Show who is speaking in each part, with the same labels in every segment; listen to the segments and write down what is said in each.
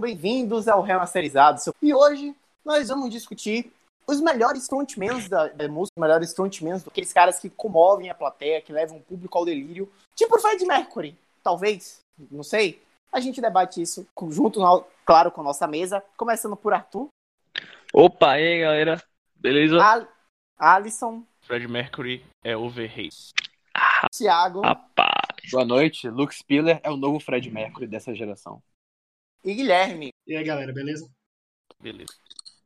Speaker 1: bem-vindos ao Remasterizado. E hoje nós vamos discutir os melhores frontmans da, da música, os melhores frontmans daqueles caras que comovem a plateia, que levam o público ao delírio. Tipo o Fred Mercury, talvez, não sei. A gente debate isso junto, claro, com a nossa mesa, começando por Arthur.
Speaker 2: Opa, e aí, galera? Beleza?
Speaker 1: Al Alisson.
Speaker 3: Fred Mercury é overrated.
Speaker 2: Ah,
Speaker 1: Thiago.
Speaker 2: Rapaz.
Speaker 4: Boa noite. Luke Spiller é o novo Fred Mercury dessa geração.
Speaker 1: E Guilherme.
Speaker 5: E aí, galera, beleza?
Speaker 3: Beleza.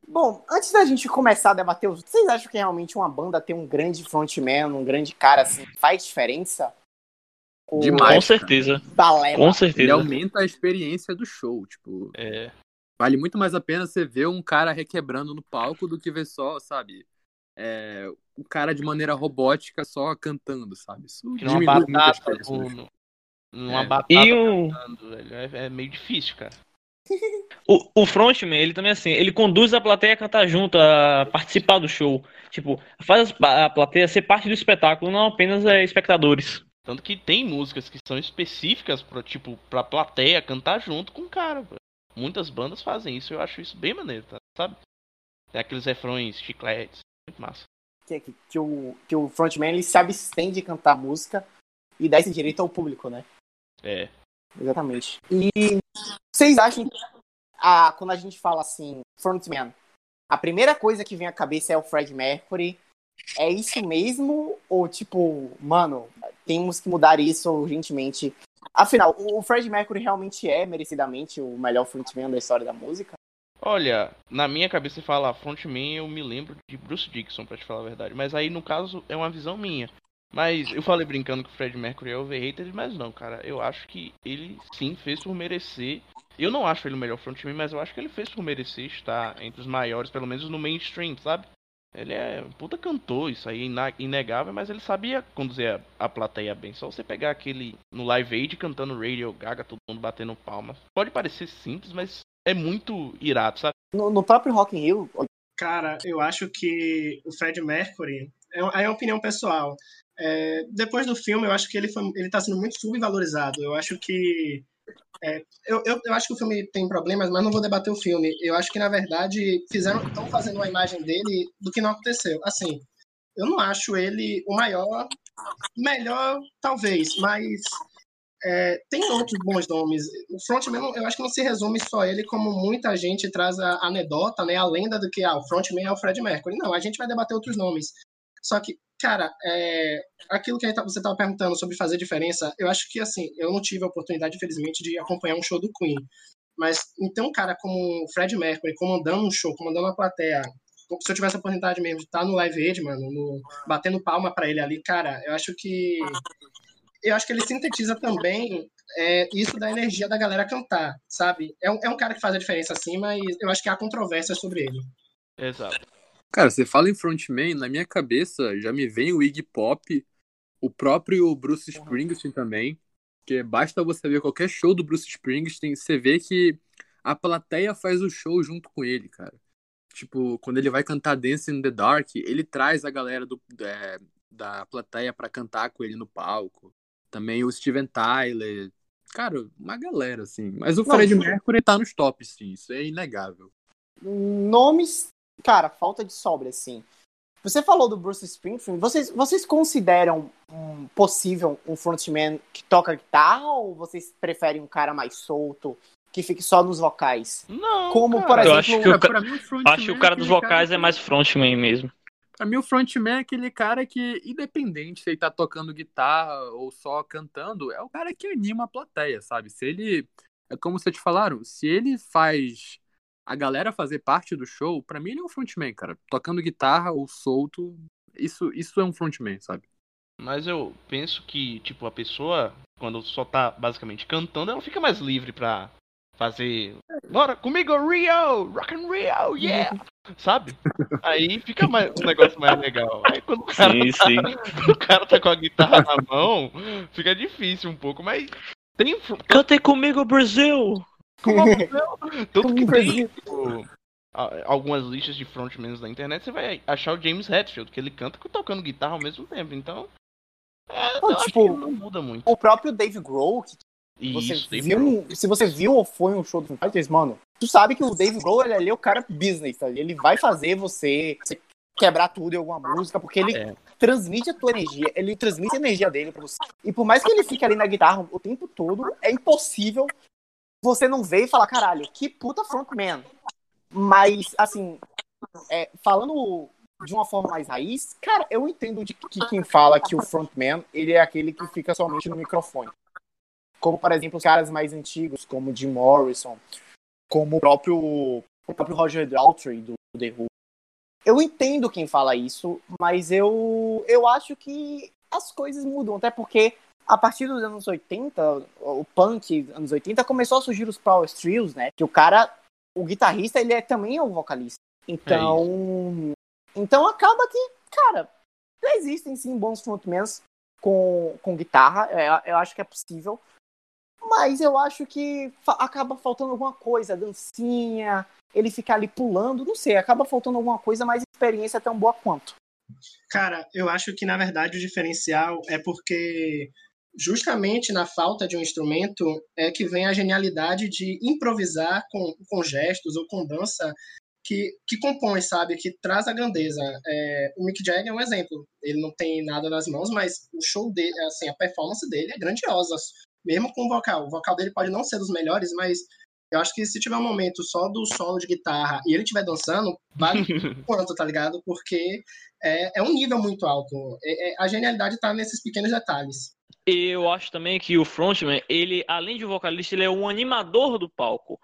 Speaker 1: Bom, antes da gente começar a debater, vocês acham que realmente uma banda ter um grande frontman, um grande cara assim, faz diferença? Ou
Speaker 4: Demais.
Speaker 2: Com certeza.
Speaker 1: Balela?
Speaker 2: Com
Speaker 4: Ele
Speaker 2: certeza.
Speaker 4: aumenta a experiência do show. Tipo,
Speaker 3: É.
Speaker 4: vale muito mais a pena você ver um cara requebrando no palco do que ver só, sabe? É, o cara de maneira robótica só cantando, sabe? Isso
Speaker 3: Que numa
Speaker 4: diminui muito a
Speaker 3: batata, no-
Speaker 4: show.
Speaker 3: numa
Speaker 4: É.
Speaker 3: batata
Speaker 2: E o,
Speaker 3: cantando, velho. É, é meio difícil, cara.
Speaker 2: O, o frontman, ele também assim, ele conduz a plateia a cantar junto, a participar do show. Tipo, faz a plateia ser parte do espetáculo, não apenas é, espectadores.
Speaker 3: Tanto que tem músicas que são específicas pra, tipo, pra plateia cantar junto com o cara, velho. Muitas bandas fazem isso, eu acho isso bem maneiro, tá? sabe? Tem aqueles refrões, chicletes, muito massa.
Speaker 1: Que, que- que o, que o frontman ele se abstém de cantar música e dá esse direito ao público, né?
Speaker 3: É.
Speaker 1: Exatamente. E vocês acham que a, quando a gente fala assim, frontman, a primeira coisa que vem à cabeça é o Fred Mercury? É isso mesmo? Ou tipo, mano, temos que mudar isso urgentemente? Afinal, o Fred Mercury realmente é merecidamente o melhor frontman da história da música?
Speaker 3: Olha, na minha cabeça você fala frontman, eu me lembro de Bruce Dixon, pra te falar a verdade. Mas aí, no caso, é uma visão minha. Mas eu falei brincando que o Fred Mercury é overrated, mas não, cara. Eu acho que ele sim fez por merecer. Eu não acho ele o melhor frontman, mas eu acho que ele fez por merecer estar entre os maiores, pelo menos no mainstream, sabe? Ele é um puta cantor, isso aí é inegável, mas ele sabia conduzir a, a plateia bem. Só você pegar aquele no Live Aid cantando Radio Gaga, todo mundo batendo palmas. Pode parecer simples, mas é muito irado, sabe?
Speaker 1: No, no próprio Rock in Rio,
Speaker 5: Cara, eu acho que o Fred Mercury, é, é uma opinião pessoal. É, depois do filme, eu acho que ele, foi, ele tá sendo muito subvalorizado. Eu acho que. é, eu, eu, eu acho que o filme tem problemas, mas não vou debater o filme. Eu acho que, na verdade, fizeram estão fazendo uma imagem dele do que não aconteceu. Assim, eu não acho ele o maior. Melhor, talvez, mas é, tem outros bons nomes. O frontman, eu acho que não se resume só ele, como muita gente traz a anedota, né, a lenda do que ah, o frontman é o Fred Mercury. Não, a gente vai debater outros nomes. Só que, cara, é, aquilo que a tá- você estava perguntando sobre fazer diferença, eu acho que, assim, eu não tive a oportunidade, infelizmente, de acompanhar um show do Queen. Mas, então, cara como o Fred Mercury, comandando um show, comandando uma plateia, se eu tivesse a oportunidade mesmo de estar no Live Aid, mano, no- batendo palma pra ele ali, cara, eu acho que eu acho que ele sintetiza também é, isso da energia da galera cantar, sabe? É um, é um cara que faz a diferença assim, mas eu acho que há controvérsias sobre ele.
Speaker 3: Exato.
Speaker 4: Cara, você fala em frontman, na minha cabeça já me vem o Iggy Pop, o próprio Bruce Springsteen também, que basta você ver qualquer show do Bruce Springsteen, você vê que a plateia faz o show junto com ele, cara. Tipo, quando ele vai cantar Dance in the Dark, ele traz a galera do, é, da plateia pra cantar com ele no palco. Também o Steven Tyler. Cara, uma galera, assim. Mas o Fred Mercury tá nos tops, sim. Isso é inegável.
Speaker 1: nomes, cara, falta de sobra, assim. Você falou do Bruce Springsteen, vocês, vocês consideram um, possível um frontman que toca guitarra ou vocês preferem um cara mais solto, que fique só nos vocais?
Speaker 3: Não.
Speaker 1: Como,
Speaker 3: cara.
Speaker 1: por
Speaker 2: Eu
Speaker 1: exemplo,
Speaker 2: acho que o ca-
Speaker 4: pra mim, o
Speaker 2: Acho que o cara dos vocais
Speaker 4: que-
Speaker 2: é mais frontman mesmo.
Speaker 4: Pra mim, o frontman é aquele cara que, independente se ele tá tocando guitarra ou só cantando, é o cara que anima a plateia, sabe? Se ele. É como vocês falaram, se ele faz a galera fazer parte do show, pra mim ele é um frontman, cara. Tocando guitarra ou solto, isso, isso é um frontman, sabe?
Speaker 3: Mas eu penso que, tipo, a pessoa, quando só tá basicamente cantando, ela fica mais livre pra fazer. Bora comigo, Rio! Rock and Rio, yeah! Sabe? Aí fica mais, um negócio mais legal. Aí quando o cara,
Speaker 2: Sim,
Speaker 3: tá,
Speaker 2: sim.
Speaker 3: quando o cara tá com a guitarra na mão, fica difícil um pouco, mas tem.
Speaker 2: Cantem comigo, Brasil!
Speaker 3: Tanto que tem, tipo, algumas listas de frontmans da internet, você vai achar o James Hetfield, que ele canta tocando guitarra ao mesmo tempo. Então, é,
Speaker 1: Não, tipo,
Speaker 3: não muda muito.
Speaker 1: O próprio Dave Grohl, que você
Speaker 3: Isso,
Speaker 1: viu, se você viu ou foi um show do Fighters, mano, tu sabe que o Dave Grohl, ele ali é o cara business, tá? Ele vai fazer você, você quebrar tudo em alguma música, porque ele
Speaker 3: É.
Speaker 1: transmite a tua energia, ele transmite a energia dele pra você. E por mais que ele fique ali na guitarra o tempo todo, é impossível você não ver e falar, caralho, que puta frontman. Mas, assim, é, falando de uma forma mais raiz, cara, eu entendo de que quem fala que o frontman, ele é aquele que fica somente no microfone. Como, por exemplo, os caras mais antigos, como Jim Morrison, como o próprio, o próprio Roger Daltrey do The Who. Eu entendo quem fala isso, mas eu, eu acho que as coisas mudam, até porque a partir dos anos 80, o punk anos 80, começou a surgir os power trios, né? Que o cara, o guitarrista, ele é, também é o vocalista. Então, então acaba que, cara, existem sim bons frontmans com, com guitarra, é, eu acho que é possível. Mas eu acho que fa- acaba faltando alguma coisa, dancinha, ele ficar ali pulando, não sei, acaba faltando alguma coisa, mas a experiência é tão boa quanto.
Speaker 5: Cara, eu acho que na verdade o diferencial é porque justamente na falta de um instrumento é que vem a genialidade de improvisar com, com gestos ou com dança que, que compõe, sabe? Que traz a grandeza. É, o Mick Jagger é um exemplo. Ele não tem nada nas mãos, mas o show dele, assim, a performance dele é grandiosa, mesmo com o vocal. O vocal dele pode não ser dos melhores, mas eu acho que se tiver um momento só do solo de guitarra e ele estiver dançando, vale quanto, tá ligado? Porque é, é um nível muito alto. É- é- a genialidade tá nesses pequenos detalhes.
Speaker 2: Eu acho também que o frontman, ele, além de vocalista, ele é um animador do palco.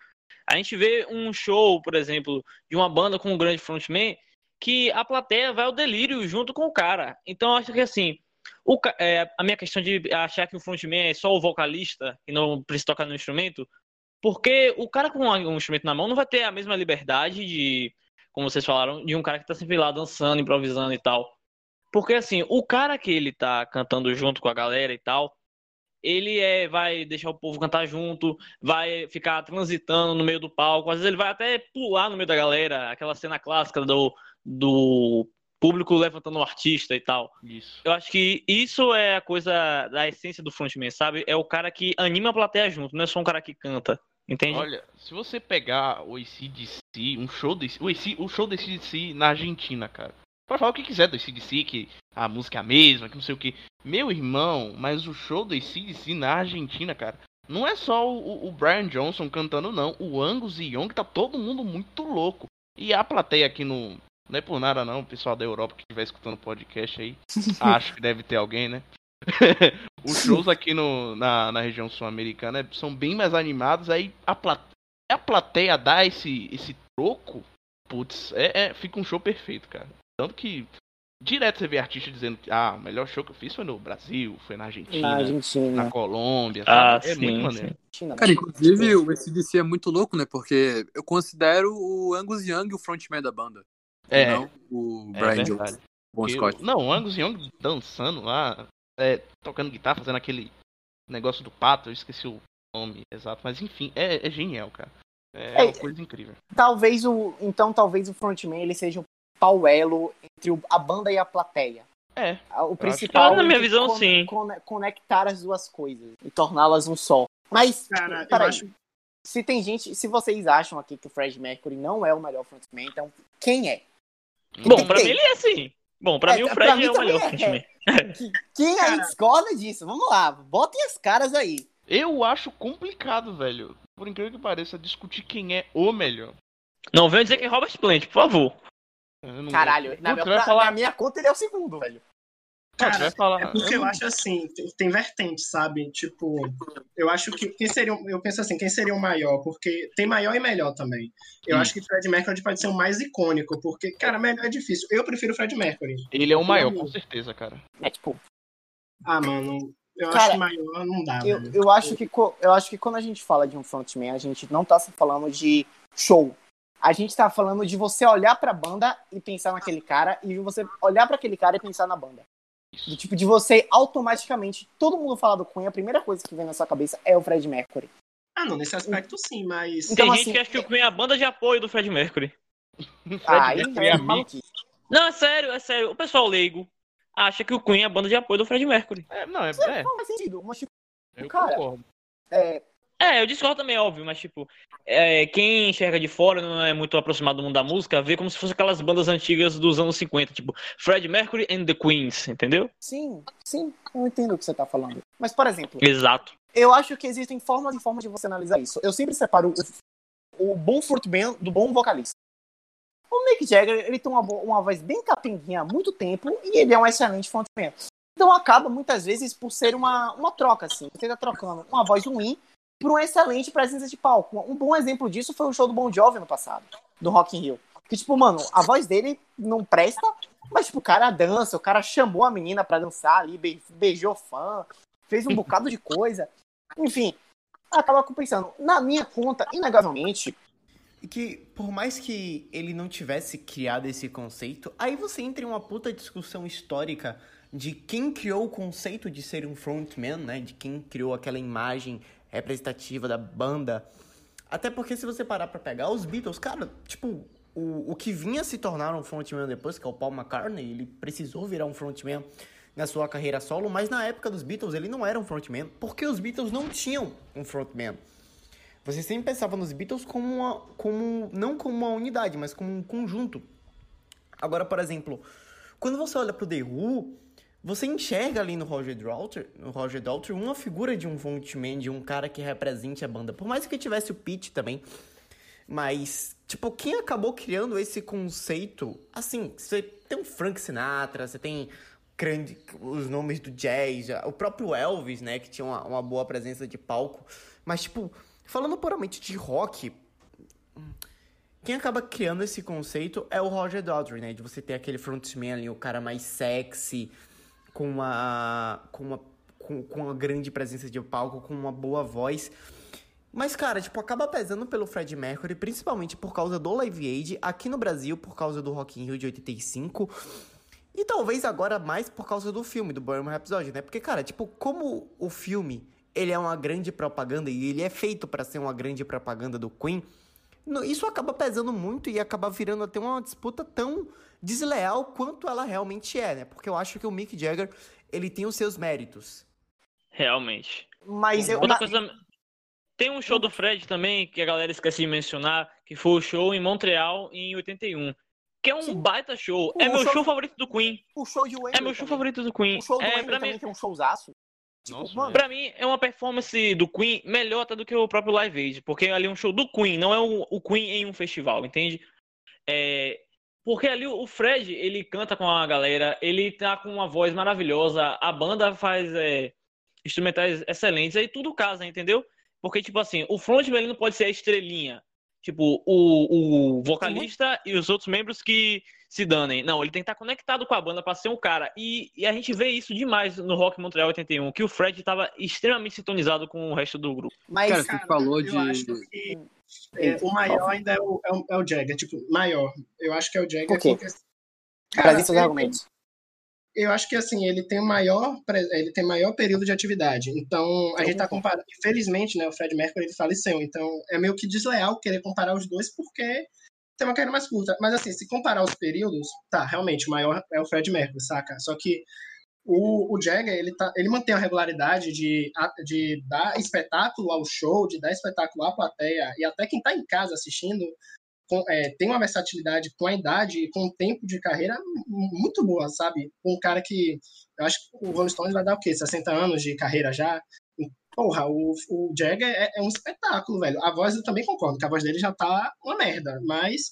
Speaker 2: A gente vê um show, por exemplo, de uma banda com um grande frontman, que a plateia vai ao delírio junto com o cara. Então, acho que assim, o é, a minha questão de achar que o frontman é só o vocalista e não precisa tocar no instrumento, porque o cara com um instrumento na mão não vai ter a mesma liberdade de, como vocês falaram, de um cara que tá sempre lá dançando, improvisando e tal. Porque assim, o cara que ele tá cantando junto com a galera e tal, ele é, vai deixar o povo cantar junto, vai ficar transitando no meio do palco, às vezes ele vai até pular no meio da galera, aquela cena clássica do, do público levantando o artista e tal.
Speaker 3: Isso.
Speaker 2: Eu acho que isso é a coisa da essência do frontman, sabe? É o cara que anima a plateia junto, não é só um cara que canta, entende?
Speaker 3: Olha, se você pegar o ACDC, um show desse, o, o show do ACDC na Argentina, cara. Pode falar o que quiser do ACDC, que a música é a mesma, que não sei o que. Meu irmão, mas o show do ACDC na Argentina, cara, não é só o, o Brian Johnson cantando, não. O Angus e Young tá todo mundo muito louco. E a plateia aqui no. Não é por nada não, o pessoal da Europa que estiver escutando o podcast aí. acho que deve ter alguém, né? Os shows aqui no, na, na região sul-americana são bem mais animados. Aí a, pla- a plateia dá esse, esse troco, putz, é, é- fica um show perfeito, cara. Tanto que direto você vê artista dizendo que ah, o melhor show que eu fiz foi no Brasil, foi na Argentina,
Speaker 1: Na
Speaker 3: na,
Speaker 1: Argentina.
Speaker 3: Colômbia,
Speaker 2: Ah,
Speaker 3: sabe? é
Speaker 2: sim,
Speaker 3: muito maneiro.
Speaker 4: Cara, inclusive o ACDC é muito louco, né? Porque eu considero o Angus Young o frontman da banda.
Speaker 3: É,
Speaker 4: Não o
Speaker 3: é
Speaker 4: Brian
Speaker 3: verdade.
Speaker 4: Johnson, Bon
Speaker 3: Porque
Speaker 4: Scott.
Speaker 3: Não, o Angus Young dançando lá, é, tocando guitarra, fazendo aquele negócio do pato, eu esqueci o nome exato, mas enfim, é, é genial, cara. É,
Speaker 1: É,
Speaker 3: uma coisa incrível.
Speaker 1: Talvez o. Então talvez o frontman ele seja o pau elo entre a banda e a plateia.
Speaker 3: É,
Speaker 1: O principal
Speaker 2: Ah, na minha visão, sim.
Speaker 1: cone- conectar as duas coisas e torná-las um só. Mas,
Speaker 5: Cara, eu
Speaker 1: peraí,
Speaker 5: acho.
Speaker 1: se tem gente, se vocês acham aqui que o Fred Mercury não é o melhor frontman, então quem é?
Speaker 2: Bom, pra
Speaker 1: Tem.
Speaker 2: mim ele é sim. Bom, pra
Speaker 1: É,
Speaker 2: mim o Fred
Speaker 1: mim
Speaker 2: é o melhor
Speaker 1: é.
Speaker 2: frontman.
Speaker 1: Que- Quem aí
Speaker 5: Cara.
Speaker 1: discorda disso? Vamos lá, botem as caras aí.
Speaker 3: Eu acho complicado, velho. Por incrível que pareça, discutir quem é o melhor.
Speaker 2: Não venham dizer que é Robert Plant, por favor.
Speaker 1: Caralho, na,
Speaker 3: vai
Speaker 1: pra-
Speaker 3: falar-
Speaker 1: na minha conta ele é o segundo, velho.
Speaker 3: Cara, falar.
Speaker 5: É porque
Speaker 3: eu
Speaker 5: acho assim, tem, tem vertente, sabe? Tipo, eu acho que quem seria, eu penso assim, quem seria o maior? Porque tem maior e melhor também. Eu
Speaker 3: Hum.
Speaker 5: acho que Fred Mercury pode ser o mais icônico, porque, cara, melhor é difícil. Eu prefiro Fred Mercury.
Speaker 3: Ele é o maior, com certeza, cara.
Speaker 1: É tipo,
Speaker 5: Ah, mano, eu
Speaker 1: Cara,
Speaker 5: acho que maior não dá,
Speaker 1: eu, eu, acho que, eu acho que quando a gente fala de um frontman, a gente não tá falando de show. A gente tá falando de você olhar pra banda e pensar naquele cara, e você olhar pra aquele cara e pensar na banda. Do tipo de você automaticamente, todo mundo fala do Queen, a primeira coisa que vem na sua cabeça é o Fred Mercury.
Speaker 5: Ah, não, nesse aspecto sim, mas.
Speaker 1: Então,
Speaker 2: Tem gente
Speaker 1: assim,
Speaker 2: que acha que o Queen é a banda de apoio do Fred Mercury.
Speaker 1: Aí
Speaker 3: Mercury
Speaker 1: já
Speaker 3: é
Speaker 1: maluquice.
Speaker 2: Não, é sério, é sério. O pessoal leigo acha que o Queen é a banda de apoio do Fred Mercury.
Speaker 3: É, não, é, é
Speaker 1: Não faz sentido. Mas, tipo,
Speaker 3: eu
Speaker 1: Cara,
Speaker 3: concordo.
Speaker 1: é,
Speaker 2: É, eu discordo também, óbvio, mas tipo, é, quem enxerga de fora, não é muito aproximado do mundo da música, vê como se fosse aquelas bandas antigas dos anos 50, tipo Fred Mercury and the Queens, entendeu?
Speaker 1: sim, sim, eu entendo o que você tá falando. Mas, por exemplo,
Speaker 2: Exato.
Speaker 1: eu acho que existem formas e formas de você analisar isso. Eu sempre separo o, o bom frontman do bom vocalista. O Mick Jagger, ele tem uma, uma voz bem capenguinha há muito tempo e ele é um excelente frontman. Então acaba muitas vezes por ser uma, uma troca, assim. Você tá trocando uma voz ruim por uma excelente presença de palco. Um bom exemplo disso foi o show do Bon Jovi no passado, do Rock in Rio. Que, tipo, mano, a voz dele não presta, mas, tipo, o cara dança, o cara chamou a menina pra dançar ali, be- beijou fã, fez um bocado de coisa. Enfim, acaba compensando. Na minha conta, inegavelmente,
Speaker 6: que, por mais que ele não tivesse criado esse conceito, aí você entra em uma puta discussão histórica de quem criou o conceito de ser um frontman, né? De quem criou aquela imagem representativa da banda. Até porque se você parar pra pegar os Beatles, cara, tipo, o, o que vinha se tornar um frontman depois, que é o Paul McCartney, ele precisou virar um frontman na sua carreira solo, mas na época dos Beatles ele não era um frontman, porque os Beatles não tinham um frontman. Você sempre pensava nos Beatles como, uma, como não como uma unidade, mas como um conjunto. Agora, por exemplo, quando você olha pro The Who, você enxerga ali no Roger Daltrey, no Roger Daltrey uma figura de um frontman, de um cara que represente a banda. Por mais que tivesse o Pete também, mas, tipo, quem acabou criando esse conceito? Assim, você tem o Frank Sinatra, você tem grande, os nomes do jazz, o próprio Elvis, né, que tinha uma, uma boa presença de palco. Mas, tipo, falando puramente de rock, quem acaba criando esse conceito é o Roger Daltrey, né? De você ter aquele frontman ali, o cara mais sexy, com uma, com uma, com, uma grande presença de palco, com uma boa voz. Mas, cara, tipo, acaba pesando pelo Fred Mercury, principalmente por causa do Live Aid, aqui no Brasil, por causa do Rock in Rio de 85, e talvez agora mais por causa do filme, do Bohemian Rhapsody, né? Porque, cara, tipo, como o filme, ele é uma grande propaganda, e ele é feito pra ser uma grande propaganda do Queen, isso acaba pesando muito e acaba virando até uma disputa tão desleal quanto ela realmente é, né? Porque eu acho que o Mick Jagger, ele tem os seus méritos.
Speaker 2: Realmente.
Speaker 1: mas eu.
Speaker 2: Outra coisa. Tem um show do Fred também, que a galera esquece de mencionar, que foi o show em Montreal em 81. Que é um
Speaker 1: Sim.
Speaker 2: baita show.
Speaker 1: O
Speaker 2: É meu
Speaker 1: show-
Speaker 2: show favorito do Queen.
Speaker 1: O show de Wembley.
Speaker 2: É meu show
Speaker 1: também.
Speaker 2: favorito do Queen.
Speaker 1: O show do
Speaker 2: É,
Speaker 1: Wembley
Speaker 2: pra
Speaker 1: também
Speaker 2: mim,
Speaker 1: tem um showzaço. Tipo,
Speaker 3: Nossa,
Speaker 1: mano,
Speaker 2: Pra mim, é uma performance do Queen melhor até do que o próprio Live Aid, porque ali é um show do Queen, não é o, o Queen em um festival, entende? É, porque ali o Fred, ele canta com a galera, ele tá com uma voz maravilhosa, a banda faz é, instrumentais excelentes, aí tudo casa, entendeu? Porque, tipo assim, o frontman ele não pode ser a estrelinha, tipo, o, o vocalista e os outros membros que se danem. Não, ele tem que estar conectado com a banda pra ser um cara. E, e a gente vê isso demais no Rock Montreal 81, que o Fred estava extremamente sintonizado com o resto do grupo.
Speaker 1: mas.
Speaker 4: Cara, você falou
Speaker 5: eu
Speaker 4: de.
Speaker 5: acho que é, o maior ainda é o, é, o, é o Jagger, tipo, maior. Eu acho que é o Jagger
Speaker 1: Por quê?
Speaker 5: porque.
Speaker 1: Traz seus
Speaker 5: ele-
Speaker 1: argumentos.
Speaker 5: Eu acho que assim, ele tem maior, ele tem maior período de atividade. Então, a
Speaker 1: Eu
Speaker 5: gente tá
Speaker 1: concordo.
Speaker 5: comparando. Infelizmente, né, o Fred Mercury ele faleceu. Então, é meio que desleal querer comparar os dois porque tem uma carreira mais curta. Mas assim, se comparar os períodos, tá, realmente, o maior é o Fred Mercury, saca? Só que o, o Jagger, ele, tá, ele mantém a regularidade de, de dar espetáculo ao show, de dar espetáculo à plateia, e até quem tá em casa assistindo com- é, tem uma versatilidade com a idade e com o tempo de carreira mu- muito boa, sabe? Um cara que. Eu acho que o Rolling Stones vai dar o quê? 60 anos de carreira já? Porra, o, o Jagger é, é um espetáculo, velho. A voz eu também concordo, que a voz dele já tá uma merda, mas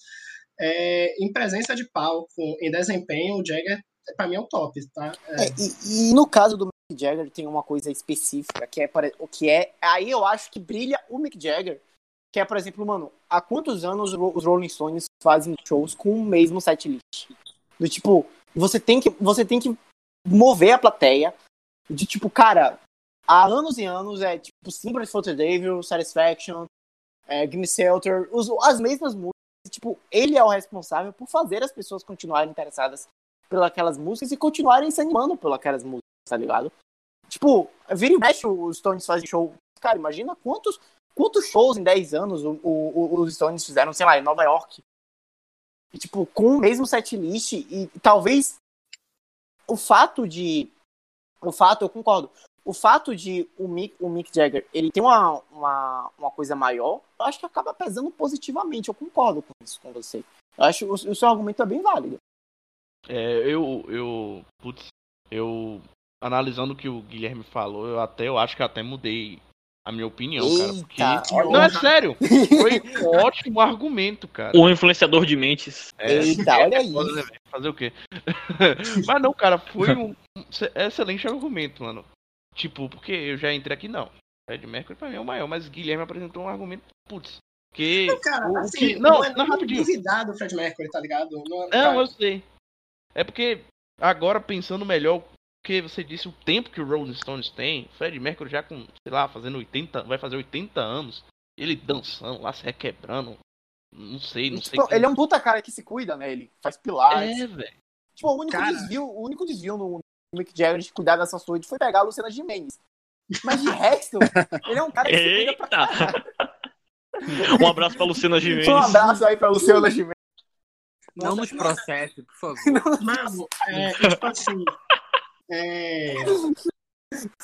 Speaker 5: é, em presença de palco, em desempenho, o Jagger, pra mim, é o top, tá? É,
Speaker 1: É, e, e no caso do Mick Jagger tem uma coisa específica, que é o que é. Aí eu acho que brilha o Mick Jagger. Que é, por exemplo, mano, há quantos anos os Rolling Stones fazem shows com o mesmo setlist? Do tipo, você tem que, você tem que mover a plateia. De tipo, cara, há anos e anos é tipo Sympathy for the Devil, Satisfaction, é, Gimme Shelter, os- as mesmas músicas. Tipo, ele é o responsável por fazer as pessoas continuarem interessadas pelas músicas e continuarem se animando pelas músicas, tá ligado? Tipo, vira e mexe os Stones fazem show. Cara, imagina quantos, quantos shows em 10 anos o, o- os Stones fizeram, sei lá, em Nova York. tipo, com o mesmo setlist e talvez o fato de o fato, eu concordo. O fato de o Mick, o Mick Jagger ele tem uma, uma, uma coisa maior, eu acho que acaba pesando positivamente. Eu concordo com isso com você. Eu acho que o, o seu argumento é bem válido.
Speaker 3: É, eu, eu, putz, eu analisando o que o Guilherme falou, eu até, eu acho que até mudei a minha opinião, cara. Porque...
Speaker 1: Eita,
Speaker 3: Não, é sério. Foi um ótimo argumento, cara.
Speaker 2: O influenciador de mentes.
Speaker 3: É,
Speaker 1: Eita, olha aí.
Speaker 3: foda, né? Fazer o quê? Mas não, cara, foi um um excelente argumento, mano. Tipo, porque eu já entrei aqui, não. Fred Mercury pra mim é o maior, mas Guilherme apresentou um argumento, putz. Que.
Speaker 5: Não, cara,
Speaker 3: o
Speaker 5: assim,
Speaker 3: que-
Speaker 5: não,
Speaker 3: não,
Speaker 5: é
Speaker 3: não, rapidinho.
Speaker 5: do Fred Mercury, tá ligado? Não,
Speaker 3: Não, eu sei. É porque agora pensando melhor, porque você disse o tempo que o Rolling Stones tem, Fred Mercury já com, sei lá, fazendo 80, vai fazer 80 anos, ele dançando lá, se requebrando. Não sei, não sei.
Speaker 1: Tipo, ele é um puta cara que se cuida, né? Ele faz pilates.
Speaker 3: É, velho.
Speaker 1: Tipo, o único
Speaker 5: Cara.
Speaker 1: desvio, o único desvio no Mick Jagger de cuidar dessa saúde foi pegar a Luciana Gimenez. Mas de resto, ele é um cara que se cuida pra!
Speaker 2: Um abraço pra Luciana Gimenez.
Speaker 1: Um abraço aí pra Luciana Gimenez.
Speaker 4: Não nos processe, por favor.
Speaker 5: Mano, é, tipo assim. É,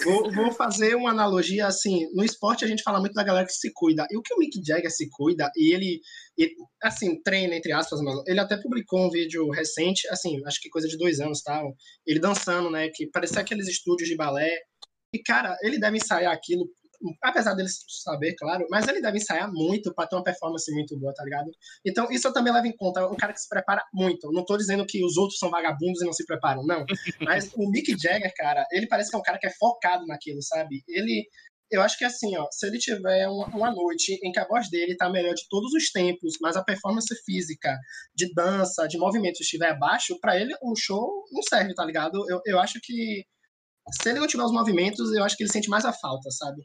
Speaker 5: vou, vou fazer uma analogia assim. No esporte a gente fala muito da galera que se cuida. E o que o Mick Jagger se cuida, e ele, ele, assim, treina, entre aspas, mas ele até publicou um vídeo recente, assim, acho que coisa de dois anos tal. Ele dançando, né? Que parecia aqueles estúdios de balé. E, cara, ele deve ensaiar aquilo. Apesar dele saber, claro, mas ele deve ensaiar muito pra ter uma performance muito boa, tá ligado? Então, isso eu também levo em conta. Um cara que se prepara muito. Não tô dizendo que os outros são vagabundos e não se preparam, não. Mas o Mick Jagger, cara, ele parece que é um cara que é focado naquilo, sabe? Ele. Eu acho que assim, ó, se ele tiver uma, uma noite em que a voz dele tá melhor de todos os tempos, mas a performance física, de dança, de movimento estiver abaixo, pra ele o show não serve, tá ligado? Eu, eu acho que se ele não tiver os movimentos, eu acho que ele sente mais a falta, sabe?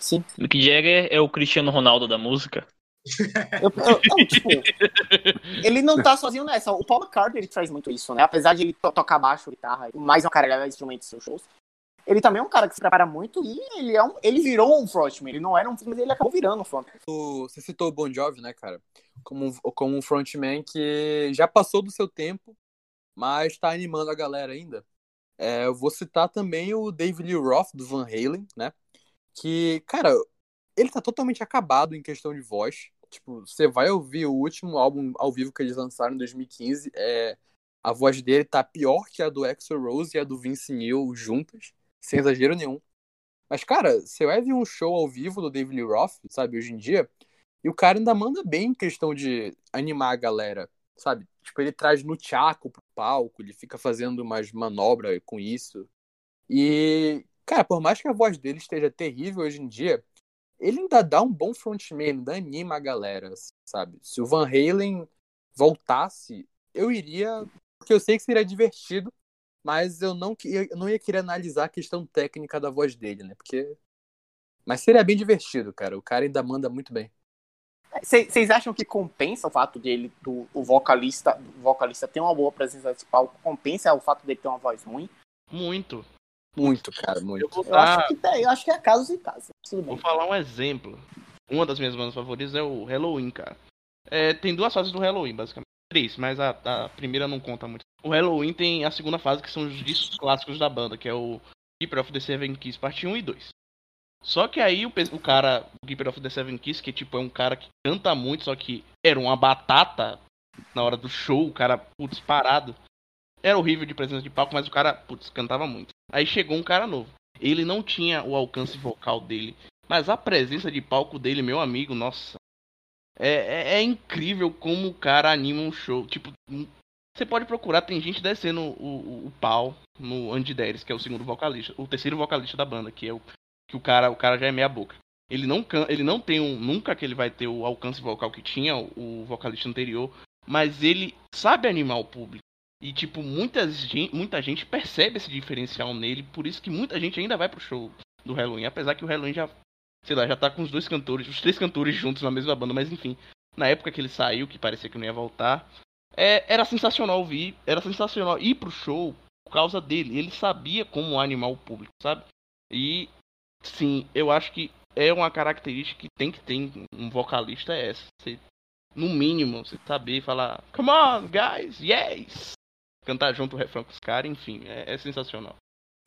Speaker 1: Sim.
Speaker 2: Mick Jagger é o Cristiano Ronaldo da música.
Speaker 1: Eu, eu- não, tipo, ele não tá sozinho nessa. O Paul McCartney ele traz muito isso, né? Apesar de ele to- tocar baixo, guitarra, mais uma caralhada de instrumentos em seus shows. Ele também é um cara que se prepara muito e ele, é um, ele virou um frontman. Ele não era um mas ele acabou virando um frontman.
Speaker 4: O- Você citou o Bon Jovi, né, cara? Como, um- como um frontman que já passou do seu tempo, mas tá animando a galera ainda. É, eu vou citar também o David Lee Roth, do Van Halen, né? Que, cara, ele tá totalmente acabado em questão de voz. Tipo, você vai ouvir o último álbum ao vivo que eles lançaram em 2015, é, a voz dele tá pior que a do Axl Rose e a do Vince Neil juntas, sem exagero nenhum. Mas, cara, você vai ver um show ao vivo do David Lee Roth, sabe, hoje em dia, e o cara ainda manda bem em questão de animar a galera, sabe? Tipo, ele traz no tchaco pro palco, ele fica fazendo umas manobras com isso. E, cara, por mais que a voz dele esteja terrível hoje em dia, ele ainda dá um bom frontman, ainda anima a galera, sabe? Se o Van Halen voltasse, eu iria, porque eu sei que seria divertido, mas eu não, que- eu não ia querer analisar a questão técnica da voz dele, né? Porque. Mas seria bem divertido, cara. O cara ainda manda muito bem.
Speaker 1: Vocês acham que compensa o fato dele, do o vocalista, o vocalista ter uma boa presença nesse palco? Compensa o fato dele ter uma voz ruim?
Speaker 3: Muito.
Speaker 4: Muito, cara,
Speaker 3: Eu
Speaker 4: muito.
Speaker 3: vou,
Speaker 1: Eu
Speaker 3: dar,
Speaker 1: acho que tem, eu acho que é casos e casos. Tudo
Speaker 3: vou falar um exemplo. Uma das minhas bandas favoritas é o Halloween, cara. É, tem duas fases do Halloween, basicamente. Três, mas a, a primeira não conta muito. O Halloween tem a segunda fase, que são os discos clássicos da banda, que é o Keeper of the Seven Keys, parte 1 e 2. Só que aí o, o cara, o Keeper of the Seven Keys, que tipo é um cara que canta muito, só que era uma batata na hora do show, o cara, putz, parado. Era horrível de presença de palco, mas o cara, putz, cantava muito. Aí chegou um cara novo. Ele não tinha o alcance vocal dele, mas a presença de palco dele, meu amigo, nossa. É, é, é incrível como o cara anima um show. Tipo, você pode procurar, tem gente descendo o, o, o pau no Andy Deres, que é o segundo vocalista, o terceiro vocalista da banda, que é o que o cara, o cara já é meia boca. Ele não can, ele não tem um, nunca que ele vai ter o alcance vocal que tinha o, o vocalista anterior, mas ele sabe animar o público. E tipo, muita gente, muita gente percebe esse diferencial nele, por isso que muita gente ainda vai pro show do Halloween, apesar que o Halloween já, sei lá, já tá com os dois cantores, os três cantores juntos na mesma banda, mas enfim, na época que ele saiu, que parecia que não ia voltar, é, era sensacional ouvir, era sensacional ir pro show por causa dele. Ele sabia como animar o público, sabe? E sim, eu acho que é uma característica que tem que ter um vocalista é essa. Você no mínimo, você saber falar, come on, guys, yes! Cantar junto o refrão com os caras, enfim, é, é sensacional.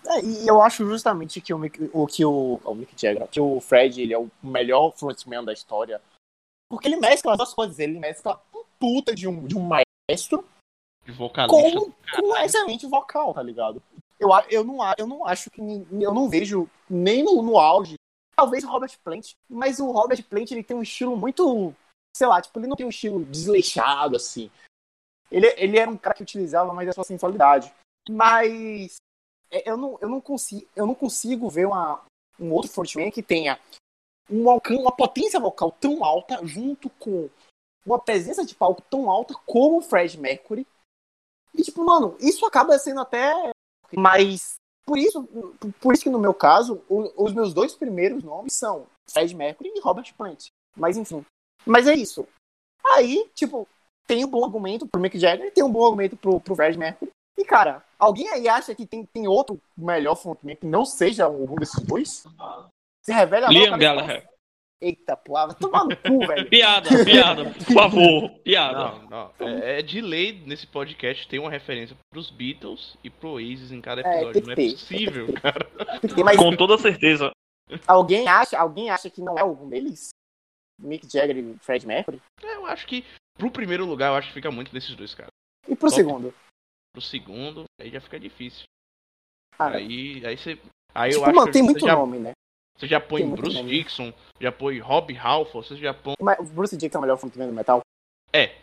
Speaker 1: É, e eu acho justamente que o Mick, o, que o, o Mick Jagger, que o Fred, ele é o melhor frontman da história. Porque ele mescla as duas coisas. Ele mescla um puta de um, de um maestro
Speaker 3: De vocalista.
Speaker 1: com, com um excelente vocal, tá ligado? Eu, eu, não, eu não acho que. Eu não vejo nem no, no auge. Talvez o Robert Plant, mas o Robert Plant ele tem um estilo muito. Sei lá, tipo, ele não tem um estilo desleixado, assim. Ele, ele era um cara que utilizava mais a sua sensualidade. Mas é, eu não, eu não, consigo, eu não consigo ver uma, um outro frontman que tenha um alcance, uma potência vocal tão alta junto com uma presença de palco tão alta como o Fred Mercury. E, tipo, mano, isso acaba sendo até. Mas, por isso, por isso que no meu caso, os meus dois primeiros nomes são Fred Mercury e Robert Plant. Mas, enfim. Mas é isso. Aí, tipo, tem um bom argumento pro Mick Jagger, tem um bom argumento pro, pro Fred Mercury. E, cara, alguém aí acha que tem, tem outro melhor frontman que não seja algum desses dois? Se revela
Speaker 2: Liam Gallagher.
Speaker 1: Eita, porra, vai tomar no cu, velho.
Speaker 2: Piada, piada, por favor. Piada.
Speaker 3: Não, não. É, é de lei nesse podcast ter uma referência pros Beatles e pro Oasis em cada
Speaker 1: É,
Speaker 3: episódio.
Speaker 1: tem
Speaker 3: não é
Speaker 1: ter.
Speaker 3: possível,
Speaker 1: Tem que
Speaker 3: cara.
Speaker 1: Tem Mas
Speaker 2: Com toda certeza.
Speaker 1: alguém acha, alguém acha que não é algum deles? Mick Jagger e Fred Mercury?
Speaker 3: É, Eu acho que pro primeiro lugar, eu acho que fica muito desses dois caras.
Speaker 1: E pro
Speaker 3: Top.
Speaker 1: segundo?
Speaker 3: Pro segundo, aí já fica difícil.
Speaker 1: Cara,
Speaker 3: Aí, aí você. Aí eu
Speaker 1: tipo,
Speaker 3: acho
Speaker 1: mano,
Speaker 3: que
Speaker 1: tem muito
Speaker 3: já,
Speaker 1: nome, né?
Speaker 3: você já põe
Speaker 1: tem
Speaker 3: Bruce
Speaker 1: nome.
Speaker 3: Dixon, já põe Rob Halford, você já põe.
Speaker 1: Mas o Bruce Dixon é o melhor frontman do metal?
Speaker 3: É.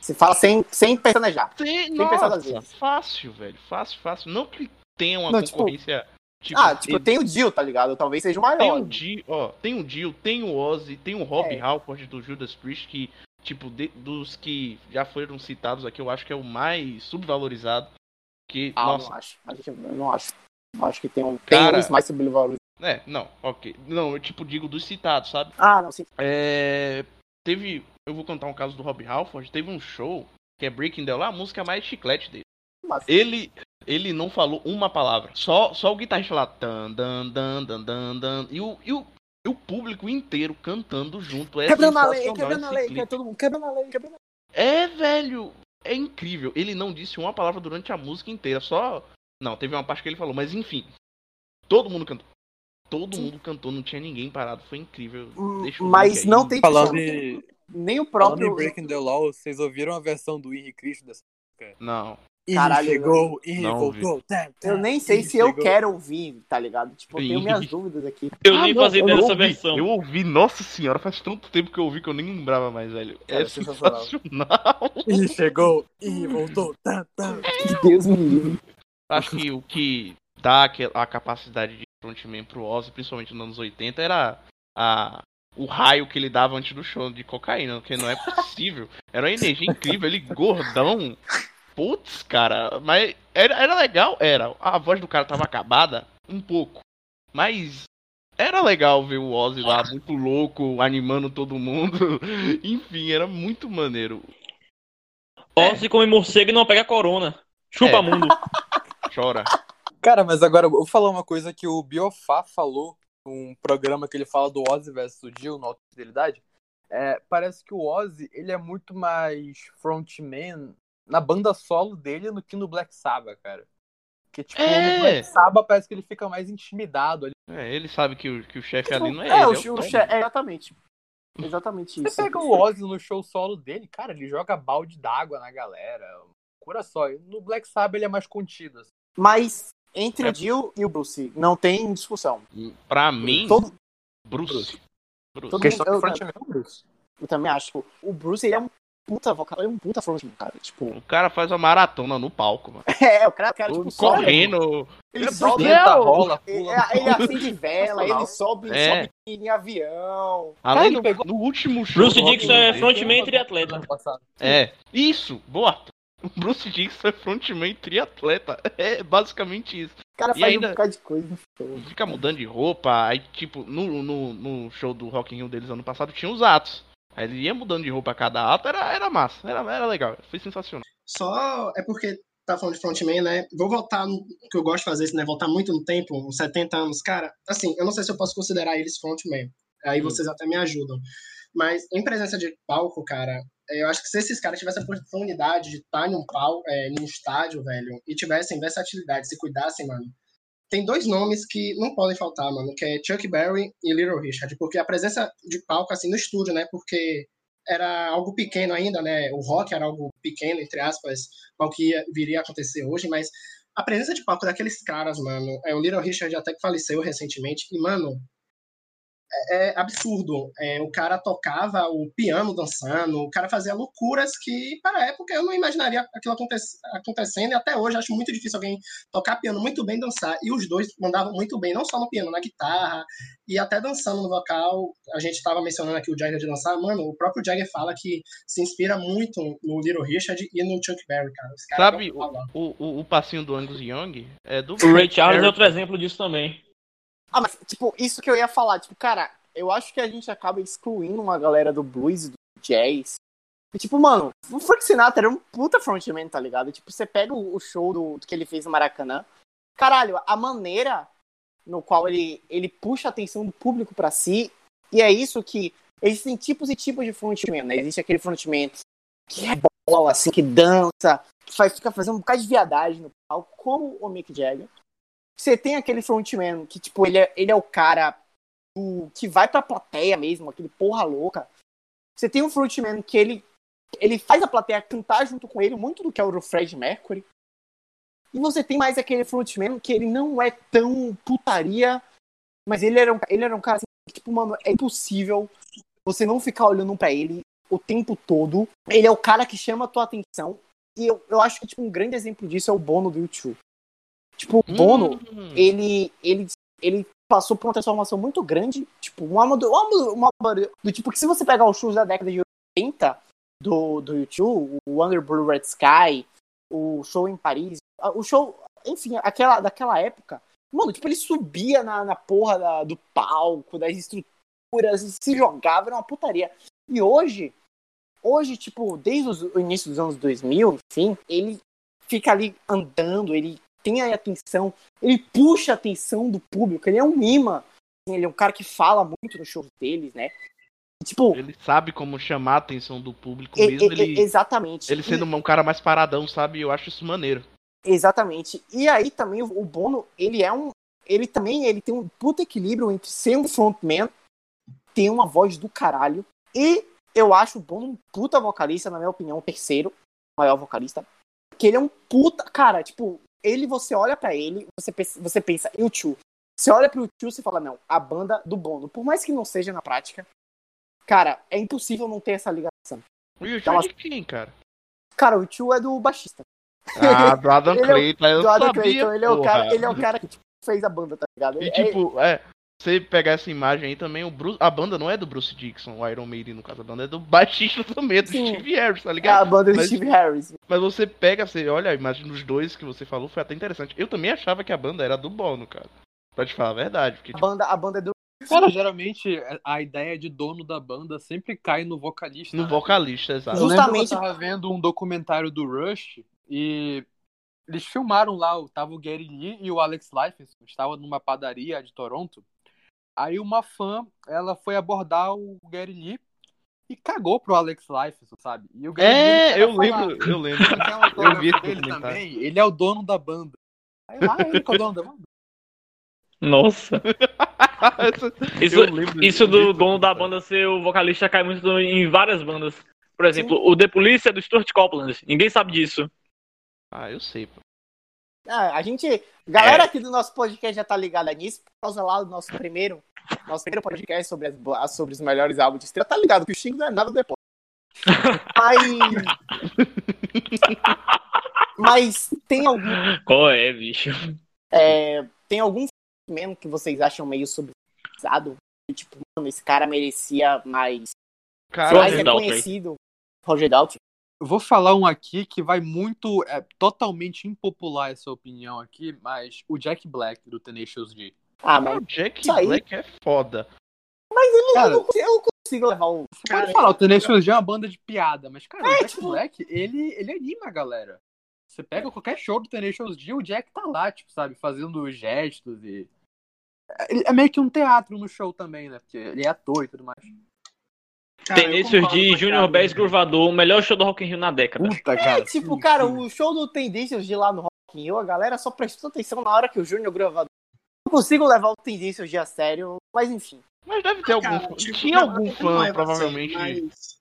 Speaker 1: Você fala sem, sem pestanejar.
Speaker 3: Tem,
Speaker 1: pensar duas
Speaker 3: nossa,
Speaker 1: vezes.
Speaker 3: fácil, velho. Fácil, fácil. Não que tenha uma
Speaker 1: Não, tipo-
Speaker 3: concorrência. Tipo,
Speaker 1: ah, tipo,
Speaker 3: ele-
Speaker 1: tem o Dio, tá ligado? Talvez seja o
Speaker 3: Tem
Speaker 1: maior.
Speaker 3: o Dio, ó, tem o Dio, tem o Ozzy, tem o Rob
Speaker 1: É.
Speaker 3: Halford do Judas Priest, que, tipo, de- dos que já foram citados aqui, eu acho que é o mais subvalorizado. Que,
Speaker 1: Ah,
Speaker 3: nossa,
Speaker 1: não acho. Acho que- Eu não acho. Acho que tem um. Tem
Speaker 3: Cara-
Speaker 1: uns mais subvalorizados.
Speaker 3: é, não, ok. Não, eu, tipo, digo dos citados, sabe?
Speaker 1: Ah, não, sim.
Speaker 3: É, teve, eu vou contar um caso do Rob Halford, teve um show, que é Breaking the Law, a música mais chiclete dele.
Speaker 1: Mas,
Speaker 3: Ele, ele não falou uma palavra. Só, só o guitarrista lá. Tan, dan, dan, dan, dan, dan, e, o, e, o, e o público inteiro cantando junto. É
Speaker 1: quebrando a lei, quebrando a lei,
Speaker 3: clipe.
Speaker 1: quer todo mundo quebrando a lei, quebrando a
Speaker 3: É, velho. É incrível. Ele não disse uma palavra durante a música inteira. Só. Não, teve uma parte que ele falou, mas enfim. Todo mundo cantou. Todo mundo cantou, não tinha ninguém parado. Foi incrível.
Speaker 1: lei.
Speaker 3: Deixa
Speaker 1: Mas não tem
Speaker 4: Falando em,
Speaker 1: Nem o
Speaker 4: falando
Speaker 1: próprio.
Speaker 4: em Breaking the Law, vocês ouviram a versão do Henry Cristo dessa
Speaker 3: Não.
Speaker 4: Henry
Speaker 1: Caralho,
Speaker 4: chegou,
Speaker 3: não
Speaker 4: voltou. tá, tá,
Speaker 1: Eu nem sei se eu
Speaker 4: chegou.
Speaker 1: quero ouvir, tá ligado? Tipo, eu tenho minhas dúvidas aqui.
Speaker 2: Eu
Speaker 3: Ah,
Speaker 2: nem
Speaker 3: não,
Speaker 2: fazia
Speaker 3: eu
Speaker 2: ideia dessa versão.
Speaker 3: Eu ouvi, nossa senhora, faz tanto tempo que eu ouvi que eu nem lembrava mais, velho.
Speaker 1: Cara,
Speaker 3: é
Speaker 1: sensacional.
Speaker 3: sensacional.
Speaker 4: Henry chegou, Henry voltou. Tá, tá.
Speaker 1: Deus me livre.
Speaker 3: Acho que o que dá a capacidade de frontman pro Ozzy, principalmente nos anos 80, era a, o raio que ele dava antes do show de cocaína, porque não é possível. Era uma energia incrível, ele gordão. Putz, cara, mas era, era legal, era. A voz do cara tava acabada, um pouco. Mas era legal ver o Ozzy lá, muito louco, animando todo mundo. Enfim, era muito maneiro.
Speaker 2: Ozzy come morcego e não pega corona. Chupa
Speaker 3: É.
Speaker 2: mundo.
Speaker 3: Chora.
Speaker 4: Cara, mas agora eu vou falar uma coisa que o Biofá falou num programa que ele fala do Ozzy versus o Dio, na Alta Fidelidade. É, parece que o Ozzy, ele é muito mais frontman na banda solo dele do que no Black Sabbath, cara. Porque, tipo,
Speaker 3: É.
Speaker 4: no Black Sabbath parece que ele fica mais intimidado ali.
Speaker 3: É, ele sabe que o, que o chefe ali não é,
Speaker 1: É,
Speaker 3: ele.
Speaker 1: o,
Speaker 3: é
Speaker 1: o
Speaker 3: Tom.
Speaker 1: che- é, exatamente. Exatamente
Speaker 4: Você
Speaker 1: isso.
Speaker 4: pega o Ozzy no show solo dele, cara, ele joga balde d'água na galera. Cura só. No Black Sabbath ele é mais contido. assim.
Speaker 1: Mas entre
Speaker 3: É.
Speaker 1: o Dio e o Bruce, não tem discussão.
Speaker 3: Pra mim,
Speaker 1: Todo,
Speaker 3: Bruce. Bruce.
Speaker 1: todo
Speaker 4: Questão
Speaker 1: mundo, eu,
Speaker 4: frontman é o Bruce.
Speaker 1: eu também acho. Tipo, o Bruce, ele é um puta vocal, ele é um puta frontman, cara. Tipo,
Speaker 3: O cara faz uma maratona no palco, mano.
Speaker 1: é, o cara, o cara tipo,
Speaker 3: Correndo.
Speaker 1: ele
Speaker 4: Ele
Speaker 1: sobe,
Speaker 4: senta, rola,
Speaker 1: ele,
Speaker 4: pula.
Speaker 1: ele acende vela, ele sobe,
Speaker 3: É.
Speaker 1: sobe em avião.
Speaker 3: Além
Speaker 4: ele
Speaker 3: do,
Speaker 4: pegou-
Speaker 3: no último show.
Speaker 2: Bruce Dixon é frontman e triatleta.
Speaker 4: Ano passado.
Speaker 3: É, isso, boa. O Bruce Dixon é frontman e triatleta. É basicamente isso.
Speaker 1: O cara
Speaker 3: E
Speaker 1: faz
Speaker 3: ainda-
Speaker 1: um bocado de coisa no show.
Speaker 3: Fica mudando de roupa, aí tipo, no, no, no show do Rock in Rio deles ano passado tinha os atos. Aí ele ia mudando de roupa a cada ato, era, era massa, era, era legal, foi sensacional.
Speaker 5: Só é porque tá falando de frontman, né? Vou voltar no que eu gosto de fazer, isso, né? Voltar muito no tempo, uns 70 anos. Cara, assim, eu não sei se eu posso considerar eles frontman. Aí
Speaker 3: Hum.
Speaker 5: vocês até me ajudam. Mas em presença de palco, cara, eu acho que se esses caras tivessem a oportunidade de estar num palco, é, num estádio, velho, e tivessem versatilidade, se cuidassem, mano, tem dois nomes que não podem faltar, mano, que é Chuck Berry e Little Richard, porque a presença de palco, assim, no estúdio, né, porque era algo pequeno ainda, né, o rock era algo pequeno, entre aspas, ao que ia, viria a acontecer hoje, mas a presença de palco daqueles caras, mano, é o Little Richard até que faleceu recentemente, e, mano, é absurdo. É, o cara tocava o piano dançando, o cara fazia loucuras que, para a época, eu não imaginaria aquilo acontecendo, e até hoje acho muito difícil alguém tocar piano muito bem dançar. E os dois mandavam muito bem, não só no piano, na guitarra, e até dançando no vocal. A gente estava mencionando aqui o Jagger de dançar, mano, o próprio Jagger fala que se inspira muito no Little Richard e no Chuck Berry, cara.
Speaker 3: Sabe o, o, o, passinho do Angus Young? É do
Speaker 2: o Ray Charles é outro exemplo disso também.
Speaker 1: Ah, mas, tipo, isso que eu ia falar, tipo, cara, eu acho que a gente acaba excluindo uma galera do blues e do jazz. E, tipo, mano, o Frank Sinatra era um puta frontman, tá ligado? Tipo, você pega o show do, do que ele fez no Maracanã. Caralho, a maneira no qual ele, ele puxa a atenção do público para si. E é isso que. Existem tipos e tipos de frontman, né? Existe aquele frontman que é bola, assim, que dança, que faz, fica fazendo um bocado de viadagem no palco, como o Mick Jagger. Você tem aquele frontman que, tipo, ele é, ele é o cara o, que vai pra plateia mesmo, aquele porra louca. Você tem um frontman que ele, ele faz a plateia cantar junto com ele, muito do que é o Fred Mercury. E você tem mais aquele frontman que ele não é tão putaria, mas ele era um, ele era um cara assim, que, tipo, mano, é impossível você não ficar olhando para ele o tempo todo. Ele é o cara que chama a tua atenção. E eu, eu acho que tipo, um grande exemplo disso é o Bono do YouTube. Tipo, o Bono, hum. ele, ele, ele passou por uma transformação muito grande. Tipo, uma, uma, uma, do tipo que se você pegar os shows da década de 80 do, do YouTube, o Under Blue Red Sky, o show em Paris, o show, enfim, aquela, daquela época, mano, tipo, ele subia na, na porra da, do palco, das estruturas, se jogava, era uma putaria. E hoje, hoje, tipo, desde o início dos anos 2000, enfim, ele fica ali andando, ele tem a atenção, ele puxa a atenção do público, ele é um imã. Ele é um cara que fala muito nos shows deles, né?
Speaker 3: Tipo, ele sabe como chamar a atenção do público mesmo. ele,
Speaker 1: exatamente.
Speaker 3: Ele sendo e, um cara mais paradão, sabe? Eu acho isso maneiro.
Speaker 1: Exatamente. E aí também o Bono, ele é um. Ele também ele tem um puto equilíbrio entre ser um frontman, ter uma voz do caralho. E eu acho o Bono um puta vocalista, na minha opinião, o terceiro maior vocalista. Que ele é um puta. Cara, tipo, ele, você olha para ele, você pensa, você pensa, e o Tio? Você olha pro Tio e fala, não, a banda do Bono. Por mais que não seja na prática, cara, é impossível não ter essa ligação.
Speaker 3: E o Tio é de quem, cara?
Speaker 1: Cara, o Tio é do baixista.
Speaker 3: Ah, do Adam Clayton,
Speaker 1: é, eu do Adam sabia, Clayton, ele é, o cara, ele é o cara que tipo, fez a banda, tá ligado?
Speaker 3: E tipo, é, você pegar essa imagem aí também, o Bruce, a banda não é do Bruce Dixon, o Iron Maiden, no caso, a banda é do baixista também, é do Sim. Steve Harris, tá ligado?
Speaker 1: É a banda do Steve Harris.
Speaker 3: Mas você pega, você olha a imagem dos dois que você falou, foi até interessante. Eu também achava que a banda era do Bono, cara. Pra te falar a verdade. Porque,
Speaker 1: tipo... a, banda, a banda é do.
Speaker 4: Cara, geralmente a ideia de dono da banda sempre cai no vocalista.
Speaker 3: No
Speaker 4: né?
Speaker 3: vocalista, exato.
Speaker 4: Justamente. Eu tava vendo um documentário do Rush e eles filmaram lá, tava o Gary Lee e o Alex Lifeson, estavam numa padaria de Toronto. Aí uma fã, ela foi abordar o Gary Lee e cagou pro Alex Lifeson, sabe? E o
Speaker 3: Gary é, Lee eu lembro, eu lembro.
Speaker 4: eu vi dele também, ele é o dono da banda. Aí lá ele é o dono da banda.
Speaker 2: Nossa. isso isso do dono da banda ser o vocalista cai muito em várias bandas. Por exemplo, Sim. o The Police é do Stuart Copeland. Ninguém sabe disso.
Speaker 3: Ah, eu sei, pô.
Speaker 1: Ah, a gente. Galera é. aqui do nosso podcast já tá ligada nisso, por causa lá do nosso primeiro, nosso primeiro podcast sobre, as, sobre os melhores álbuns de estrela, tá ligado que o Xing não é nada depois. Mas. Mas tem algum.
Speaker 2: Qual é, bicho?
Speaker 1: É, tem algum mesmo que vocês acham meio subutilizado? Tipo, mano, esse cara merecia mais.
Speaker 2: Cara,
Speaker 1: mais reconhecido. Roger Daltrey
Speaker 4: vou falar um aqui que vai muito. É totalmente impopular essa opinião aqui, mas o Jack Black do Tenacious D.
Speaker 3: Ah, mas. O Jack Black é foda.
Speaker 1: Mas ele cara, eu, não, eu não consigo levar o.
Speaker 4: Você cara, pode falar, o Tenacious D é uma banda de piada, mas, cara, é, o Jack tipo... Black, ele, ele anima a galera. Você pega qualquer show do Tenacious D, o Jack tá lá, tipo, sabe, fazendo gestos e. É meio que um teatro no show também, né? Porque ele é ator e tudo mais.
Speaker 5: Cara, eu
Speaker 2: Tenacious
Speaker 5: concordo
Speaker 2: D,
Speaker 5: com o
Speaker 2: Junior Bass? Gruvador, o melhor show do Rock in Rio na década.
Speaker 4: Puta,
Speaker 1: É,
Speaker 4: cara.
Speaker 1: tipo,
Speaker 4: sim,
Speaker 1: cara,
Speaker 4: sim.
Speaker 1: o show do Tendências de lá no Rock in Rio, a galera só prestou atenção na hora que o Júnior gravador. Não consigo levar o Tendências de a sério, mas enfim.
Speaker 3: Mas deve ter algum
Speaker 5: Cara,
Speaker 3: fã.
Speaker 5: tipo,
Speaker 3: Tinha
Speaker 5: não,
Speaker 3: algum fã,
Speaker 5: é assim,
Speaker 3: provavelmente.
Speaker 5: mas-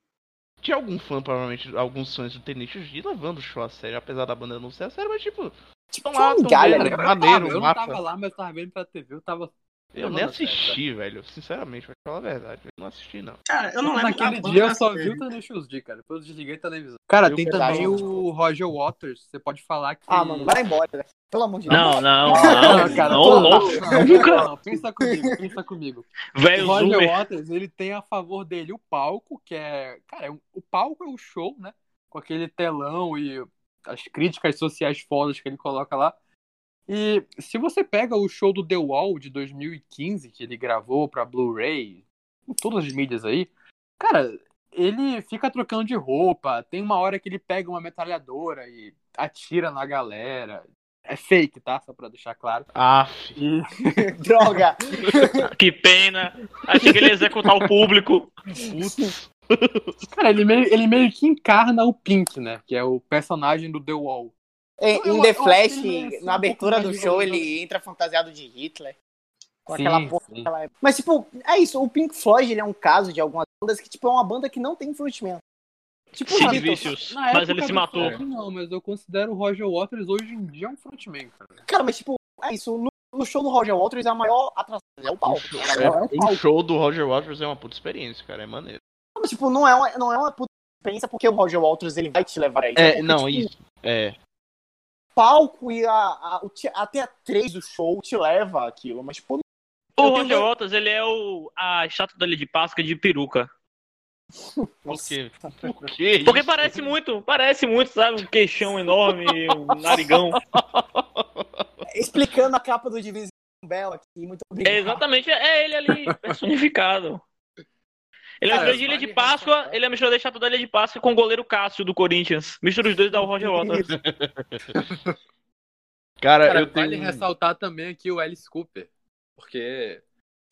Speaker 3: Tinha algum fã, provavelmente, alguns fãs do Tenacious D levando o show a sério, apesar da banda não ser a sério, mas tipo,
Speaker 1: Tipo,
Speaker 3: lá, cara. maneiro,
Speaker 4: eu não tava lá, mas eu tava vendo pela TV, eu tava.
Speaker 3: Eu
Speaker 4: Não,
Speaker 3: nem assisti, velho. Sinceramente, pra falar a verdade. Eu não assisti, não.
Speaker 5: Cara, eu não lembro.
Speaker 4: Naquele dia eu só vi o Tenacious D, cara. Depois eu desliguei a televisão. Cara,
Speaker 3: Eu
Speaker 4: tem também o Roger Waters. Você pode falar que.
Speaker 1: Ah, mano, vai embora, velho. Pelo amor de Deus.
Speaker 2: Não, não,
Speaker 4: Não,
Speaker 2: não,
Speaker 4: cara,
Speaker 2: não,
Speaker 4: não,
Speaker 2: nunca.
Speaker 4: não, pensa comigo, pensa comigo. O
Speaker 2: Velho
Speaker 4: Roger
Speaker 2: Zoomer.
Speaker 4: Waters, ele tem a favor dele o palco, que é. Cara, é um- o palco é o show, né? Com aquele telão e as críticas sociais fodas que ele coloca lá. E se você pega o show do The Wall de 2015, que ele gravou pra Blu-ray, em todas as mídias aí, cara, ele fica trocando de roupa. Tem uma hora que ele pega uma metralhadora e atira na galera. É fake, tá? Só pra deixar claro.
Speaker 3: Aff.
Speaker 4: E
Speaker 1: Droga.
Speaker 2: Que pena. Achei que ele ia executar o público.
Speaker 3: Putz.
Speaker 4: Cara, ele meio, ele meio que encarna o Pink, né? Que é o personagem do The Wall.
Speaker 1: Em,
Speaker 4: Eu-
Speaker 1: The Flash,
Speaker 4: ele merece
Speaker 1: na abertura do show, ele entra fantasiado de Hitler. Com
Speaker 4: Sim,
Speaker 1: aquela porra.
Speaker 4: sim.
Speaker 1: aquela- Mas, tipo, é isso. O Pink Floyd ele é um caso de algumas bandas que, tipo, é uma banda que não tem frontman. Tipo,
Speaker 2: Sid. Vicious. Mas
Speaker 4: época
Speaker 2: ele se matou.
Speaker 4: Flash, Não, mas eu considero o Roger Waters hoje em dia um frontman, cara.
Speaker 1: Cara, mas, tipo, é isso. No, no show do Roger Waters, a maior atração é o palco.
Speaker 3: O show,
Speaker 1: É, é o
Speaker 3: é, o
Speaker 1: palco.
Speaker 3: show do Roger Waters é uma puta experiência, cara. É maneiro.
Speaker 1: Mas, tipo, não é uma, não é uma puta experiência porque o Roger Waters ele vai te levar aí.
Speaker 3: É, não, isso. É.
Speaker 1: palco e a, a, o te- até a 3 do show te leva aquilo, mas tipo,
Speaker 2: O
Speaker 1: Eu tenho
Speaker 2: Roger
Speaker 1: meu-
Speaker 2: Waters, ele é o, a estátua dele de Páscoa de peruca.
Speaker 3: Por quê? Por quê?
Speaker 2: Porque parece muito, parece muito, sabe? Um queixão enorme, um narigão.
Speaker 1: explicando a capa do Division Bell aqui, muito
Speaker 2: É,
Speaker 1: obrigado.
Speaker 2: exatamente, é ele ali, personificado. Ele é
Speaker 4: Cara,
Speaker 2: mistura de Ilha de Páscoa, ele é mistura da estátua da Ilha de Páscoa com o goleiro Cássio do Corinthians. Mistura os dois dá o Roger Waters.
Speaker 3: Cara,
Speaker 4: Cara,
Speaker 3: eu tenho.
Speaker 4: vale ressaltar também aqui o Alice Cooper. Porque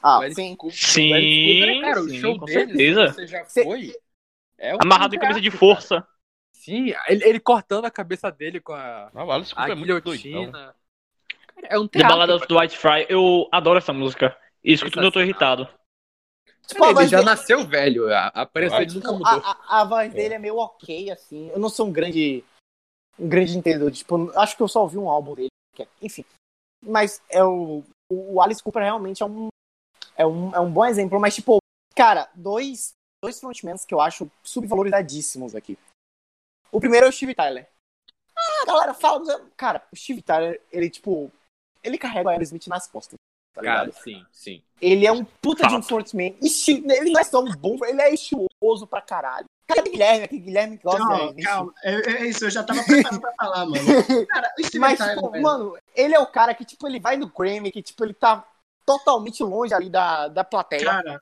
Speaker 1: Ah,
Speaker 4: o Alice
Speaker 1: sim.
Speaker 4: Cooper,
Speaker 2: Sim,
Speaker 4: o Alice Cooper, cara, o
Speaker 2: sim,
Speaker 4: show
Speaker 2: com
Speaker 4: dele,
Speaker 2: certeza.
Speaker 4: você já foi, é um
Speaker 2: Amarrado em camisa de força.
Speaker 4: Sim, ele, ele cortando a cabeça dele com a,
Speaker 3: Ah, o Alice
Speaker 4: a
Speaker 3: Cooper é muito doidão.
Speaker 4: guilhotina. Cara, é um
Speaker 2: The
Speaker 4: teatro.
Speaker 2: Ballad of Dwight Fry. Eu adoro essa música. Isso que tudo eu tô irritado.
Speaker 1: Tipo,
Speaker 4: Ele já
Speaker 1: dele-
Speaker 4: nasceu velho, a, aparência dele nunca mudou.
Speaker 1: a, a, a voz dele é meio ok, assim. Eu não sou um grande. Um grande entendedor. Tipo, acho que eu só ouvi um álbum dele. que é- Enfim. Mas é o, o Alice Cooper realmente é um, é um. É um bom exemplo. Mas, tipo, cara, dois, dois frontmans que eu acho subvalorizadíssimos aqui. O primeiro é o Steve Tyler. Ah, galera fala. Cara, o Steve Tyler, ele, tipo. Ele carrega o Aerosmith nas costas. Tá ligado?
Speaker 4: Cara, sim, sim.
Speaker 1: Ele é um puta de um frontman. Esti- Ele não é só um bom, ele é estiloso pra caralho. Cara, é Guilherme, aqui, Guilherme que gosta
Speaker 5: Calma,
Speaker 1: de-
Speaker 5: calma. É, é isso, eu já tava preparado pra falar, mano. Cara, o Steven
Speaker 1: Mas,
Speaker 5: Tyler,
Speaker 1: tipo, mano, ele é o cara que, tipo, ele vai no Grammy, que, tipo, ele tá totalmente longe ali da, da plateia.
Speaker 5: cara,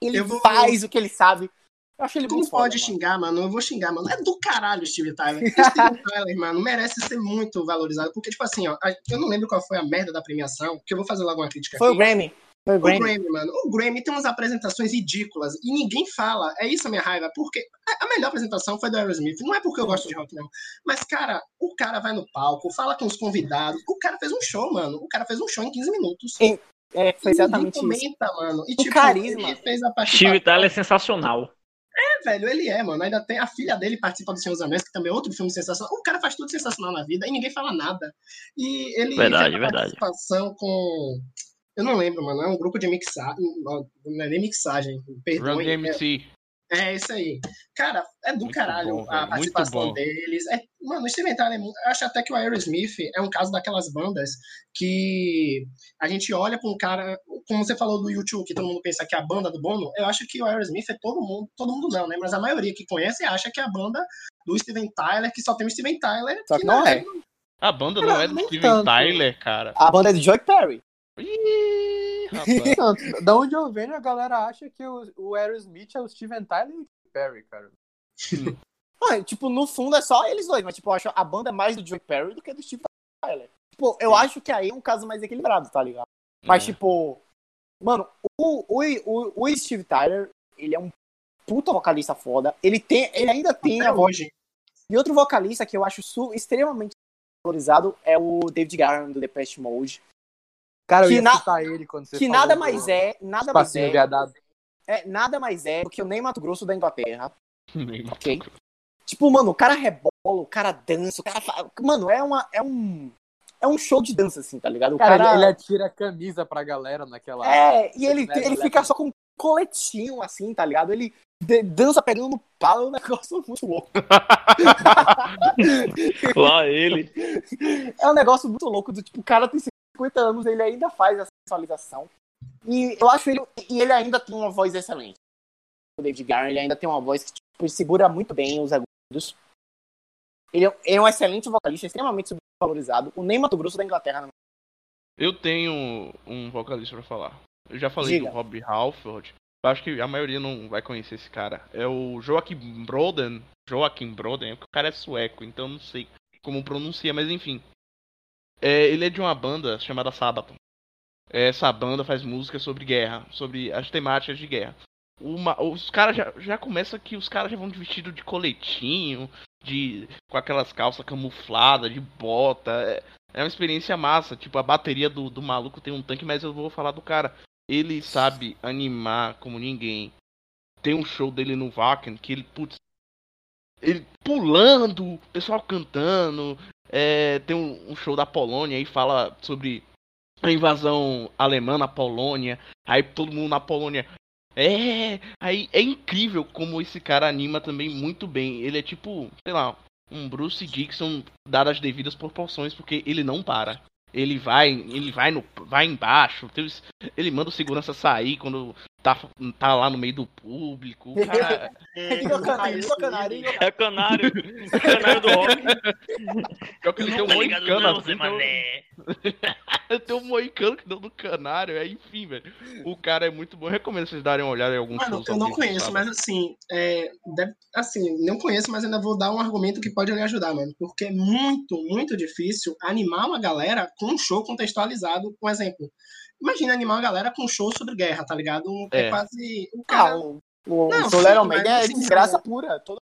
Speaker 1: ele
Speaker 5: eu vou-
Speaker 1: faz o que ele sabe. Eu acho ele
Speaker 5: tu não pode
Speaker 1: foda,
Speaker 5: xingar, mano. Eu vou xingar, mano. É do caralho o Steve Tyler. O Steven Tyler, mano, merece ser muito valorizado. Porque, tipo assim, ó, eu não lembro qual foi a merda da premiação, que eu vou fazer logo uma crítica
Speaker 1: Foi o
Speaker 5: aqui.
Speaker 1: Grammy. Foi o
Speaker 5: O
Speaker 1: Grammy.
Speaker 5: Grammy, mano. O Grammy tem umas apresentações ridículas e ninguém fala. É isso a minha raiva. Porque a- melhor apresentação foi do Aerosmith. Não é porque eu gosto de rock, não. Mas, cara, o cara vai no palco, fala com os convidados. O cara fez um show, mano. O cara fez um show em 15 minutos.
Speaker 1: É, foi
Speaker 5: E
Speaker 1: exatamente isso.
Speaker 5: comenta, mano. E,
Speaker 1: O
Speaker 5: tipo,
Speaker 1: carisma.
Speaker 5: Ele fez a
Speaker 2: Steve. Tyler é sensacional.
Speaker 5: É, velho, ele é, mano. Ainda tem a filha dele participa do Senhor dos Anéis, que também é outro filme sensacional. O cara faz tudo sensacional na vida e ninguém fala nada. E ele
Speaker 2: Verdade,
Speaker 5: fez
Speaker 2: verdade.
Speaker 5: participação com. Eu não lembro, mano. É um grupo de mixagem. Não é nem mixagem.
Speaker 3: Run
Speaker 5: Perdoe. É,
Speaker 3: DMC.
Speaker 5: É isso aí. Cara, é do
Speaker 3: Muito
Speaker 5: caralho
Speaker 3: bom,
Speaker 5: a
Speaker 3: muito
Speaker 5: participação deles. É, mano, o Steven Tyler, é mu- eu acho até que o Aerosmith é um caso daquelas bandas que a gente olha pra um cara, como você falou do YouTube, que todo mundo pensa que é a banda do Bono, eu acho que o Aerosmith é todo mundo, todo mundo não, né? Mas a maioria que conhece acha que é a banda do Steven Tyler, que só tem o Steven Tyler.
Speaker 1: Só que não é.
Speaker 3: A banda não
Speaker 4: Cara,
Speaker 3: é do Steven
Speaker 4: tanto.
Speaker 3: Tyler, cara.
Speaker 1: A banda é do Joy Perry.
Speaker 3: Ih, rapaz.
Speaker 4: Tanto, da onde eu venho, a galera acha que o, o Aerosmith é o Steven Tyler e o Perry, cara.
Speaker 1: Ah, tipo, no fundo é só eles dois, mas tipo, eu acho a banda é mais do Joy Perry do que do Steve Tyler. Tipo, eu acho que aí é um caso mais equilibrado, tá ligado? Mas,
Speaker 3: É.
Speaker 1: tipo, mano, o, o, o, o Steve Tyler, ele é um puta vocalista foda. Ele, tem, ele ainda tem
Speaker 5: Até
Speaker 1: a voz.
Speaker 5: hoje.
Speaker 1: E outro vocalista que eu acho extremamente valorizado é o David Garland, do Depeche Mode.
Speaker 4: Cara, eu
Speaker 1: Que
Speaker 4: ia
Speaker 1: na-
Speaker 4: ele quando você
Speaker 1: Que
Speaker 4: falou
Speaker 1: nada mais é, nada mais é,
Speaker 4: viadado.
Speaker 1: é, nada mais é do que o Ney Mato Grosso da Inglaterra.
Speaker 3: Nem
Speaker 1: Ok. Tipo, mano, o cara rebola, o cara dança, o cara fa... Mano, é uma. É um. É um show de dança, assim, tá ligado? O
Speaker 4: Cara,
Speaker 1: cara.
Speaker 4: ele, ele atira a camisa pra galera naquela.
Speaker 1: É, e ele,
Speaker 4: Né,
Speaker 1: ele fica só com um coletinho, assim, tá ligado? Ele de- dança pegando no palo, é um negócio muito louco.
Speaker 2: Lá ele.
Speaker 1: É um negócio muito louco, do tipo, o cara tem 50 anos, ele ainda faz essa visualização. E eu acho ele. E ele ainda tem uma voz excelente. O David Garner, ele ainda tem uma voz que tipo, segura muito bem os agudos. Ele é, ele é um excelente vocalista, extremamente subvalorizado. O Ney Mato Grosso da Inglaterra.
Speaker 3: Eu tenho um vocalista pra falar. Eu já falei
Speaker 1: Diga.
Speaker 3: do Rob Halford. Acho que a maioria não vai conhecer esse cara. É o Joaquim Broden. Joaquim Broden, porque o cara é sueco, então não sei como pronuncia, mas enfim. É, ele é de uma banda chamada Sabaton. Essa banda faz música sobre guerra, sobre as temáticas de guerra. Uma- os caras já, já começa que os caras já vão vestido de coletinho, de com aquelas calças camufladas, de bota. É, é uma experiência massa. Tipo, a bateria do, do maluco tem um tanque, mas eu vou falar do cara. Ele sabe animar como ninguém. Tem um show dele no Wacken que ele, putz, ele pulando, o pessoal cantando. É, tem um, um show da Polônia e fala sobre a invasão alemã na Polônia. Aí todo mundo na Polônia. É, aí é incrível como esse cara anima também muito bem. Ele é tipo, sei lá, um Bruce Dixon dado as devidas proporções, porque ele não para. Ele vai, ele vai no, vai embaixo, ele manda o segurança sair quando tá, tá lá no meio do público. O cara,
Speaker 5: É,
Speaker 1: Igual canário, igual canário, igual
Speaker 2: É canário. É canário do rock.
Speaker 3: pior que ele tem um
Speaker 2: Tá
Speaker 3: moicano
Speaker 2: não,
Speaker 3: assim, tem um-
Speaker 2: Mané.
Speaker 3: tem um moicano que deu do canário, é enfim, velho. O cara é muito bom. Eu recomendo vocês darem uma olhada em alguns
Speaker 5: Mano,
Speaker 3: shows.
Speaker 5: eu não conheço,
Speaker 3: sabe?
Speaker 5: mas assim, é, deve- assim, não conheço, mas ainda vou dar um argumento que pode lhe ajudar, mano. Porque é muito, muito difícil animar uma galera com um show contextualizado. Um exemplo. Imagina animar uma galera com um show sobre guerra, tá ligado? Um, é.
Speaker 3: É.
Speaker 5: quase. O
Speaker 1: Ah,
Speaker 5: cara,
Speaker 1: o, o
Speaker 5: Não,
Speaker 1: Soler Almeida
Speaker 5: mas
Speaker 1: é
Speaker 5: assim,
Speaker 1: desgraça pura. Todo...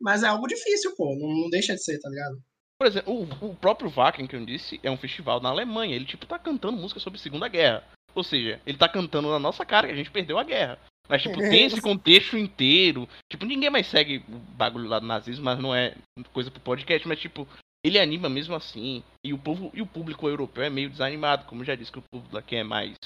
Speaker 5: Mas é algo difícil, pô. Não, não deixa de ser, tá ligado?
Speaker 3: Por exemplo, o, o próprio Wacken que eu disse é um festival na Alemanha. Ele, tipo, tá cantando música sobre a Segunda Guerra. Ou seja, ele tá cantando na nossa cara que a gente perdeu a guerra. Mas, tipo, tem esse contexto inteiro. Tipo, ninguém mais segue o bagulho lá do nazismo, mas não é coisa pro podcast. Mas, tipo, ele anima mesmo assim. E o, povo, e o público europeu é meio desanimado. Como eu já disse que o público daqui é mais.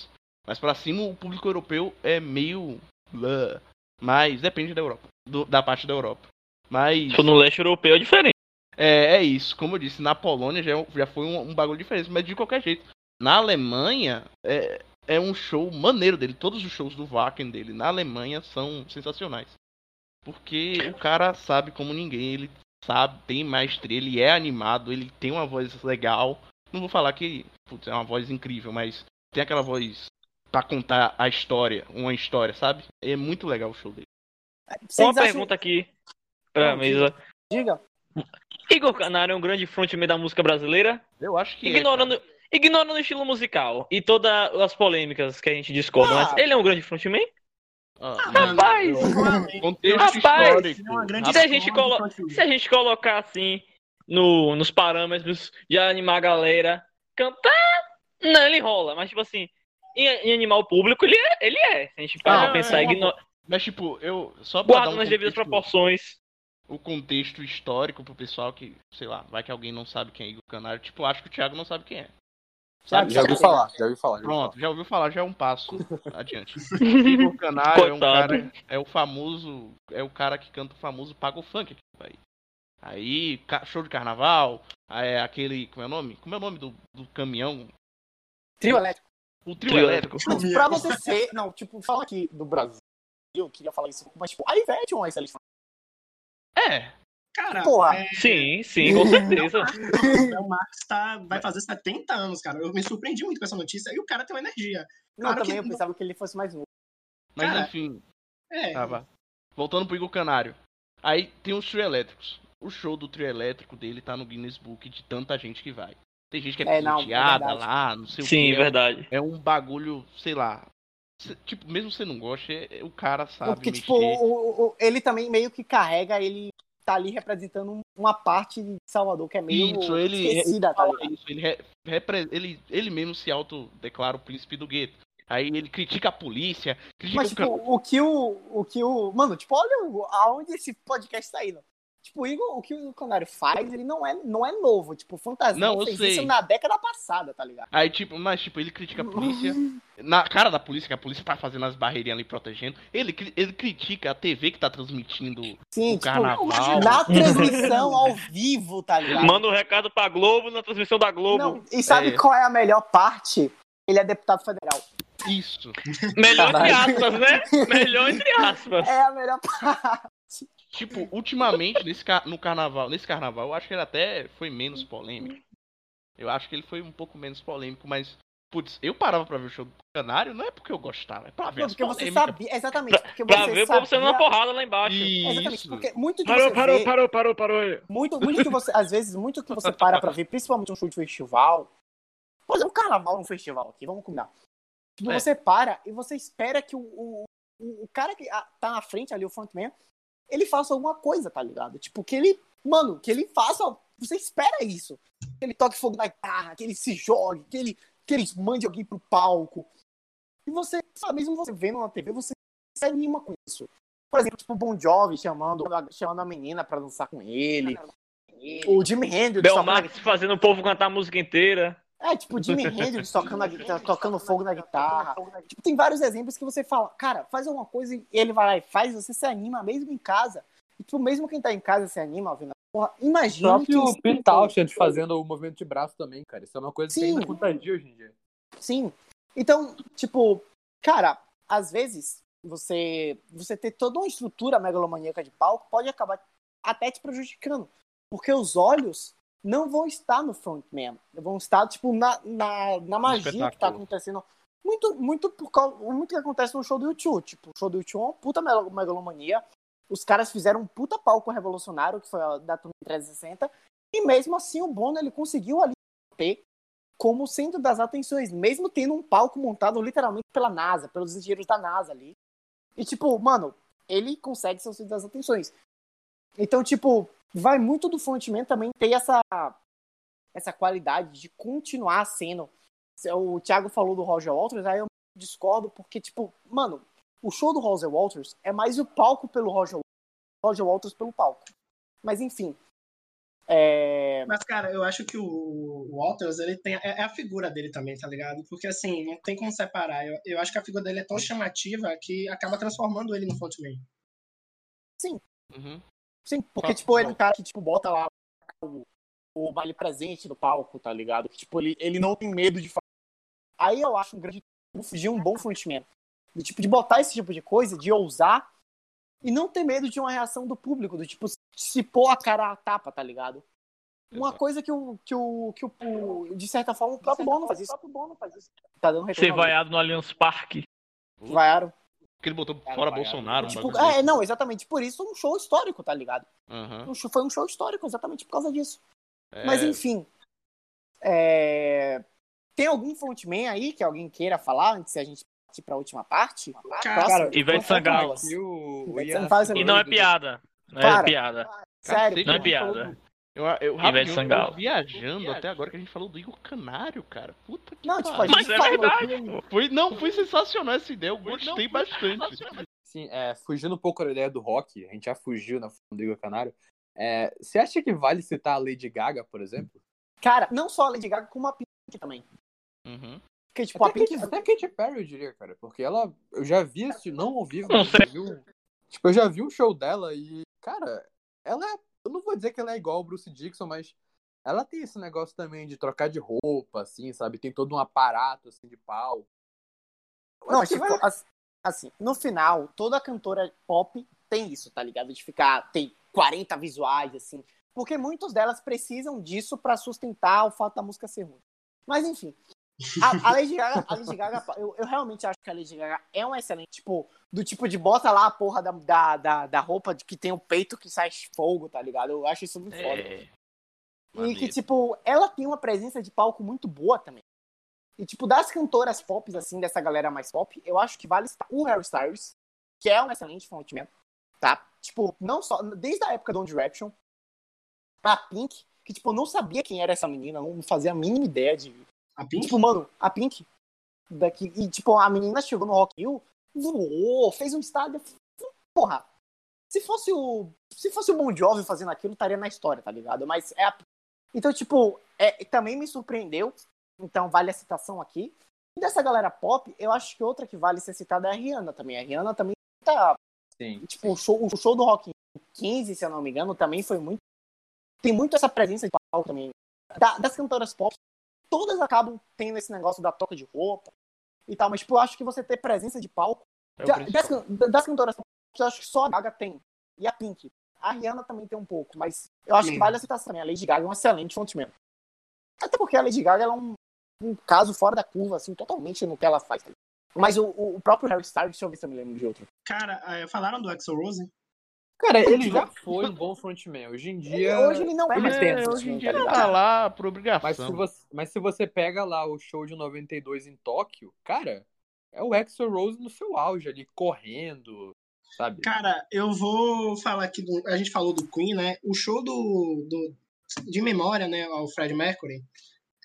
Speaker 3: Mas pra cima, o público europeu é meio. blá. Mas depende da Europa. do- da parte da Europa. Mas.
Speaker 2: For no leste europeu é diferente.
Speaker 3: É, é isso. Como eu disse, na Polônia já, já foi um, um bagulho diferente, mas de qualquer jeito. Na Alemanha é, é um show maneiro dele. Todos os shows do Wacken dele na Alemanha são sensacionais. Porque o cara sabe como ninguém, ele sabe, tem maestria, ele é animado, ele tem uma voz legal. Não vou falar que putz, é uma voz incrível, mas tem aquela voz pra contar a história, uma história, sabe? É muito legal o show dele.
Speaker 1: Vocês
Speaker 2: Uma
Speaker 1: acham-
Speaker 2: pergunta aqui pra
Speaker 1: Não,
Speaker 2: mesa.
Speaker 1: Diga.
Speaker 2: Igor Canário é um grande frontman da música brasileira?
Speaker 3: Eu acho que é,
Speaker 2: Ignorando, ignorando o estilo musical e todas as polêmicas que a gente discorda,
Speaker 1: Ah.
Speaker 2: mas ele é um grande frontman?
Speaker 3: Ah,
Speaker 2: Rapaz!
Speaker 3: contexto
Speaker 2: Rapaz,
Speaker 3: histórico.
Speaker 5: é uma grande
Speaker 2: Se a gente, colo... Se a gente colocar assim no... nos parâmetros de animar a galera, cantar, não, ele rola, mas tipo assim, em, em animar o público, ele é. Ele é. Se a gente parar
Speaker 3: Ah,
Speaker 2: pra pensar,
Speaker 3: é.
Speaker 2: igno...
Speaker 3: Mas, tipo, eu. Só pra dar
Speaker 2: guarda
Speaker 3: um
Speaker 2: nas devidas
Speaker 3: contexto-
Speaker 2: proporções.
Speaker 3: o contexto histórico pro pessoal que, sei lá, vai que alguém não sabe quem é Igor Canário. Tipo, eu acho que o Thiago não sabe quem é. Sabe?
Speaker 4: Já ouviu falar, já ouviu falar. já ouviu
Speaker 3: Pronto, já ouviu falar, já é um passo adiante. Igor Canário é um cara, é o famoso, é o cara que canta o famoso Pago Funk aqui no país. Aí, show de carnaval, é aquele, como é o nome? Como é o nome do, do caminhão?
Speaker 1: Trio elétrico.
Speaker 3: O trio,
Speaker 2: Trio
Speaker 3: elétrico.
Speaker 1: Tipo, pra você ser. Não, tipo, fala aqui do Brasil. Eu queria falar isso, mas, tipo, a Ivete é uma excelente.
Speaker 3: É,
Speaker 5: Cara,
Speaker 1: Porra.
Speaker 5: é,
Speaker 2: Sim, sim, com certeza.
Speaker 5: o Marcos tá, vai fazer 70 anos, cara. Eu me surpreendi muito com essa notícia. E o cara tem uma energia.
Speaker 1: Não,
Speaker 5: Claro
Speaker 1: também
Speaker 5: que-
Speaker 1: eu pensava que ele fosse mais novo.
Speaker 3: mas
Speaker 5: Cara,
Speaker 3: enfim,
Speaker 5: É,
Speaker 3: Tava. Voltando pro Igor Canário. Aí tem os trio elétricos. O show do trio elétrico dele tá no Guinness Book de tanta gente que vai. Tem gente que é,
Speaker 1: É, é
Speaker 3: penteada
Speaker 1: verdade.
Speaker 3: lá, não sei o
Speaker 2: Sim,
Speaker 3: que.
Speaker 2: verdade.
Speaker 3: É um bagulho, sei lá. tipo, mesmo você não goste, é- é- o cara sabe
Speaker 1: Porque,
Speaker 3: mexer.
Speaker 1: tipo, o- o- ele também meio que carrega, ele tá ali representando um- uma parte de Salvador que é meio
Speaker 3: Isso, ele-
Speaker 1: esquecida, tá
Speaker 3: isso, ele, re- repre- ele, ele mesmo se autodeclara o príncipe do gueto. Aí ele critica a polícia, critica
Speaker 1: Mas,
Speaker 3: o
Speaker 1: tipo, o que o, o que o. Mano, tipo, olha o- aonde esse podcast tá indo. Tipo, o Igor, o que o Canário faz, ele não é, não é novo. Tipo, Fantasia
Speaker 3: Não, eu
Speaker 1: fez
Speaker 3: sei.
Speaker 1: isso na década passada, tá ligado?
Speaker 3: Aí, tipo, mas, tipo, ele critica a polícia. Na cara da polícia, que a polícia tá fazendo as barreirinhas ali protegendo. Ele, ele critica a TV que tá transmitindo
Speaker 1: Sim,
Speaker 3: o
Speaker 1: tipo,
Speaker 3: carnaval.
Speaker 1: na transmissão ao vivo, tá ligado?
Speaker 2: Manda um recado pra Globo na transmissão da Globo.
Speaker 1: Não, e sabe
Speaker 3: É.
Speaker 1: qual é a melhor parte? Ele é deputado federal.
Speaker 3: Isso.
Speaker 2: Melhor entre aspas, né? Melhor entre aspas.
Speaker 1: É a melhor parte.
Speaker 3: Tipo, ultimamente, nesse, ca- no carnaval, nesse carnaval, eu acho que ele até foi menos polêmico. Eu acho que ele foi um pouco menos polêmico, mas, putz, eu parava pra ver o show do Canário, não é porque eu gostava, é pra ver
Speaker 1: Não, porque você sabia. Exatamente. Porque
Speaker 2: Pra
Speaker 1: você
Speaker 2: ver o
Speaker 1: sabia,
Speaker 2: povo sendo uma porrada lá embaixo.
Speaker 1: Exatamente.
Speaker 3: Isso.
Speaker 1: Porque muito que
Speaker 2: Parou,
Speaker 1: você
Speaker 2: parou,
Speaker 1: vê,
Speaker 2: parou, parou, parou.
Speaker 1: Muito, muito que você, às vezes, muito que você para pra ver, principalmente um show de festival. Exemplo, um carnaval num festival aqui, vamos combinar. Tipo,
Speaker 3: É.
Speaker 1: você para e você espera que o, o, o o cara que ah, tá na frente ali, o frontman, ele faça alguma coisa, tá ligado? Tipo, que ele, mano, que ele faça. Você espera isso. Que ele toque fogo na guitarra, que ele se jogue, que ele, que ele mande alguém pro palco. E você, sabe, mesmo você vendo na TV, você se anima com isso. Por exemplo, tipo, o Bon Jovi chamando, chamando a menina pra dançar com ele. O Jimi Hendrix
Speaker 2: Bel
Speaker 1: a
Speaker 2: Marx fazendo o povo cantar a música inteira.
Speaker 1: É, tipo, o Jimi Hendrix tocando, a tocando fogo na guitarra. Tipo, tem vários exemplos que você fala, cara, faz alguma coisa e ele vai lá e faz, você se anima mesmo em casa. E, tipo, mesmo quem tá em casa se anima, ouvindo. Porra,
Speaker 4: O
Speaker 1: imagina
Speaker 4: próprio
Speaker 1: que...
Speaker 4: Pete Townshend fazendo o movimento de braço também, cara. Isso é uma coisa que
Speaker 1: Sim.
Speaker 4: ainda contagia hoje em dia.
Speaker 1: Sim. Então, tipo, cara, às vezes você você ter toda uma estrutura megalomaníaca de palco pode acabar até te prejudicando. Porque os olhos não vão estar no frontman. Vão estar, tipo, na, na, na magia que tá acontecendo. Muito, muito por causa. Muito que acontece no show do YouTube. Tipo, o show do YouTube é uma puta mega- megalomania. Os caras fizeram um puta palco revolucionário, que foi a da Turma 360. E mesmo assim, o Bono ele conseguiu ali ter como centro das atenções, mesmo tendo um palco montado literalmente pela NASA, pelos engenheiros da NASA ali. E tipo, mano, ele consegue ser o centro das atenções. Então, tipo, vai muito do frontman também ter essa essa qualidade de continuar sendo. O Thiago falou do Roger Walters, aí eu discordo porque tipo, mano, o show do Roger Walters é mais o palco pelo Roger Roger Walters pelo palco. Mas enfim, é...
Speaker 5: Mas, cara, eu acho que o Walters, ele tem. É é a figura dele também, tá ligado? Porque, assim, não tem como separar. Eu, eu acho que a figura dele é tão chamativa que acaba transformando ele no frontman.
Speaker 3: Uhum.
Speaker 1: Sim, porque, tipo, ele é um cara que, tipo, bota lá o, o baile presente no palco, tá ligado? Que, tipo, ele, ele não tem medo de fazer. Aí eu acho um grande de um bom frontman. Do tipo, de botar esse tipo de coisa, de ousar e não ter medo de uma reação do público, do tipo, se pôr a cara à tapa, tá ligado? Uma
Speaker 3: Exato.
Speaker 1: coisa que o, que o, que o, o- de certa forma, o próprio Bono faz isso. Tá dando
Speaker 2: Ser vaiado no Allianz Parque.
Speaker 1: Vaiaram.
Speaker 3: Que ele botou
Speaker 1: Cara,
Speaker 3: fora. Bolsonaro.
Speaker 1: Tipo, é,
Speaker 3: desse.
Speaker 1: não, exatamente por isso um show histórico, tá ligado?
Speaker 3: Aham.
Speaker 1: Um show- Foi um show histórico exatamente por causa disso.
Speaker 3: É,
Speaker 1: Mas enfim. é, Tem algum frontman aí que alguém queira falar antes de a gente partir pra última parte?
Speaker 5: Cara,
Speaker 1: Próximo?
Speaker 2: Ivete Sangalo.
Speaker 4: E o,
Speaker 2: E não é piada. Não é piada.
Speaker 1: Sério.
Speaker 3: Cacete,
Speaker 2: Não é piada.
Speaker 3: Eu, eu,
Speaker 2: Ivete
Speaker 3: rapidinho, eu
Speaker 2: Sangalo.
Speaker 3: tô viajando até agora que a gente falou do Igor Canário, cara. Puta que
Speaker 1: Não, tipo, a
Speaker 2: Mas é
Speaker 1: falou-
Speaker 2: verdade.
Speaker 3: Foi, não, foi sensacional essa ideia, eu gostei bastante.
Speaker 4: Sim, é, fugindo um pouco da ideia do rock, a gente já fugiu na do Igor Canário. É, você acha que vale citar a Lady Gaga, por exemplo?
Speaker 1: Cara, não só a Lady Gaga, como a Pink também.
Speaker 3: Uhum.
Speaker 1: Porque, tipo, a
Speaker 4: Até,
Speaker 1: Pink.
Speaker 4: Katy, até a Katy Perry, eu diria, cara. Porque ela. Eu já vi esse. Não ao vivo,
Speaker 2: Não
Speaker 4: mas eu Tipo, eu já vi um show dela e, cara, ela é. Eu não vou dizer que ela é igual ao Bruce Dixon, mas ela tem esse negócio também de trocar de roupa, assim, sabe? Tem todo um aparato, assim, de pau. Eu
Speaker 1: Não, tipo,
Speaker 4: vai-
Speaker 1: as- assim, no final, toda cantora pop tem isso, tá ligado? De ficar, tem 40 visuais, assim. Porque muitas delas precisam disso pra sustentar o fato da música ser ruim. Mas, enfim. A, a Lady Gaga, a Lady Gaga eu, eu realmente acho que a Lady Gaga é um excelente, tipo, do tipo de bota lá a porra da, da, da, da roupa de que tem o peito que sai fogo, tá ligado? Eu acho isso muito foda.
Speaker 3: É.
Speaker 1: E que,
Speaker 3: Maneiro.
Speaker 1: tipo, ela tem uma presença de palco muito boa também. E, tipo, das cantoras pop, assim, dessa galera mais pop, eu acho que vale o Harry Styles, que é um excelente frontman, tá? Tipo, não só, desde a época do One Direction, a Pink, que, tipo, eu não sabia quem era essa menina, não fazia a mínima ideia de...
Speaker 5: A Pink?
Speaker 1: Tipo, mano, a Pink, daqui, e, tipo, a menina chegou no Rock Hill, voou, fez um estádio, porra, se fosse o, se fosse o Bon Jovi fazendo aquilo, estaria na história, tá ligado? Mas é a... Então, tipo, é, também me surpreendeu, então vale a citação aqui. E dessa galera pop, eu acho que outra que vale ser citada é a Rihanna também. A Rihanna também tá.
Speaker 4: Sim.
Speaker 1: Tipo, o show, o show do Rock in 15, se eu não me engano, também foi muito. Tem muito essa presença de palco também. Da, das cantoras pop, todas acabam tendo esse negócio da toca de roupa e tal, mas, tipo, eu acho que você ter presença de palco.
Speaker 3: É principal.
Speaker 1: das, das cantoras eu acho que só a Gaga tem. E a Pink. A Rihanna também tem um pouco, mas eu acho que
Speaker 5: Sim.
Speaker 1: vale a citação também. A Lady Gaga é um excelente frontman. Até porque a Lady Gaga ela é um, um caso fora da curva, assim, totalmente no que ela faz. tá? Mas o, o- o próprio Harry Styles, deixa eu ver se eu me lembro de outro.
Speaker 5: Cara, é, falaram do Axel Rose?
Speaker 4: Cara, ele já foi um bom frontman. Hoje em dia.
Speaker 1: Hoje ele não é
Speaker 3: Ele
Speaker 1: mais dentro,
Speaker 3: hoje em dia ele tá lá por
Speaker 4: Mas
Speaker 3: obrigação.
Speaker 4: se, você, mas se você pega lá o show de 92 em Tóquio, cara, é o Axel Rose no seu auge ali, correndo, sabe?
Speaker 5: Cara, eu vou falar aqui do. A gente falou do Queen, né? O show do. do de memória, né, ao Fred Mercury,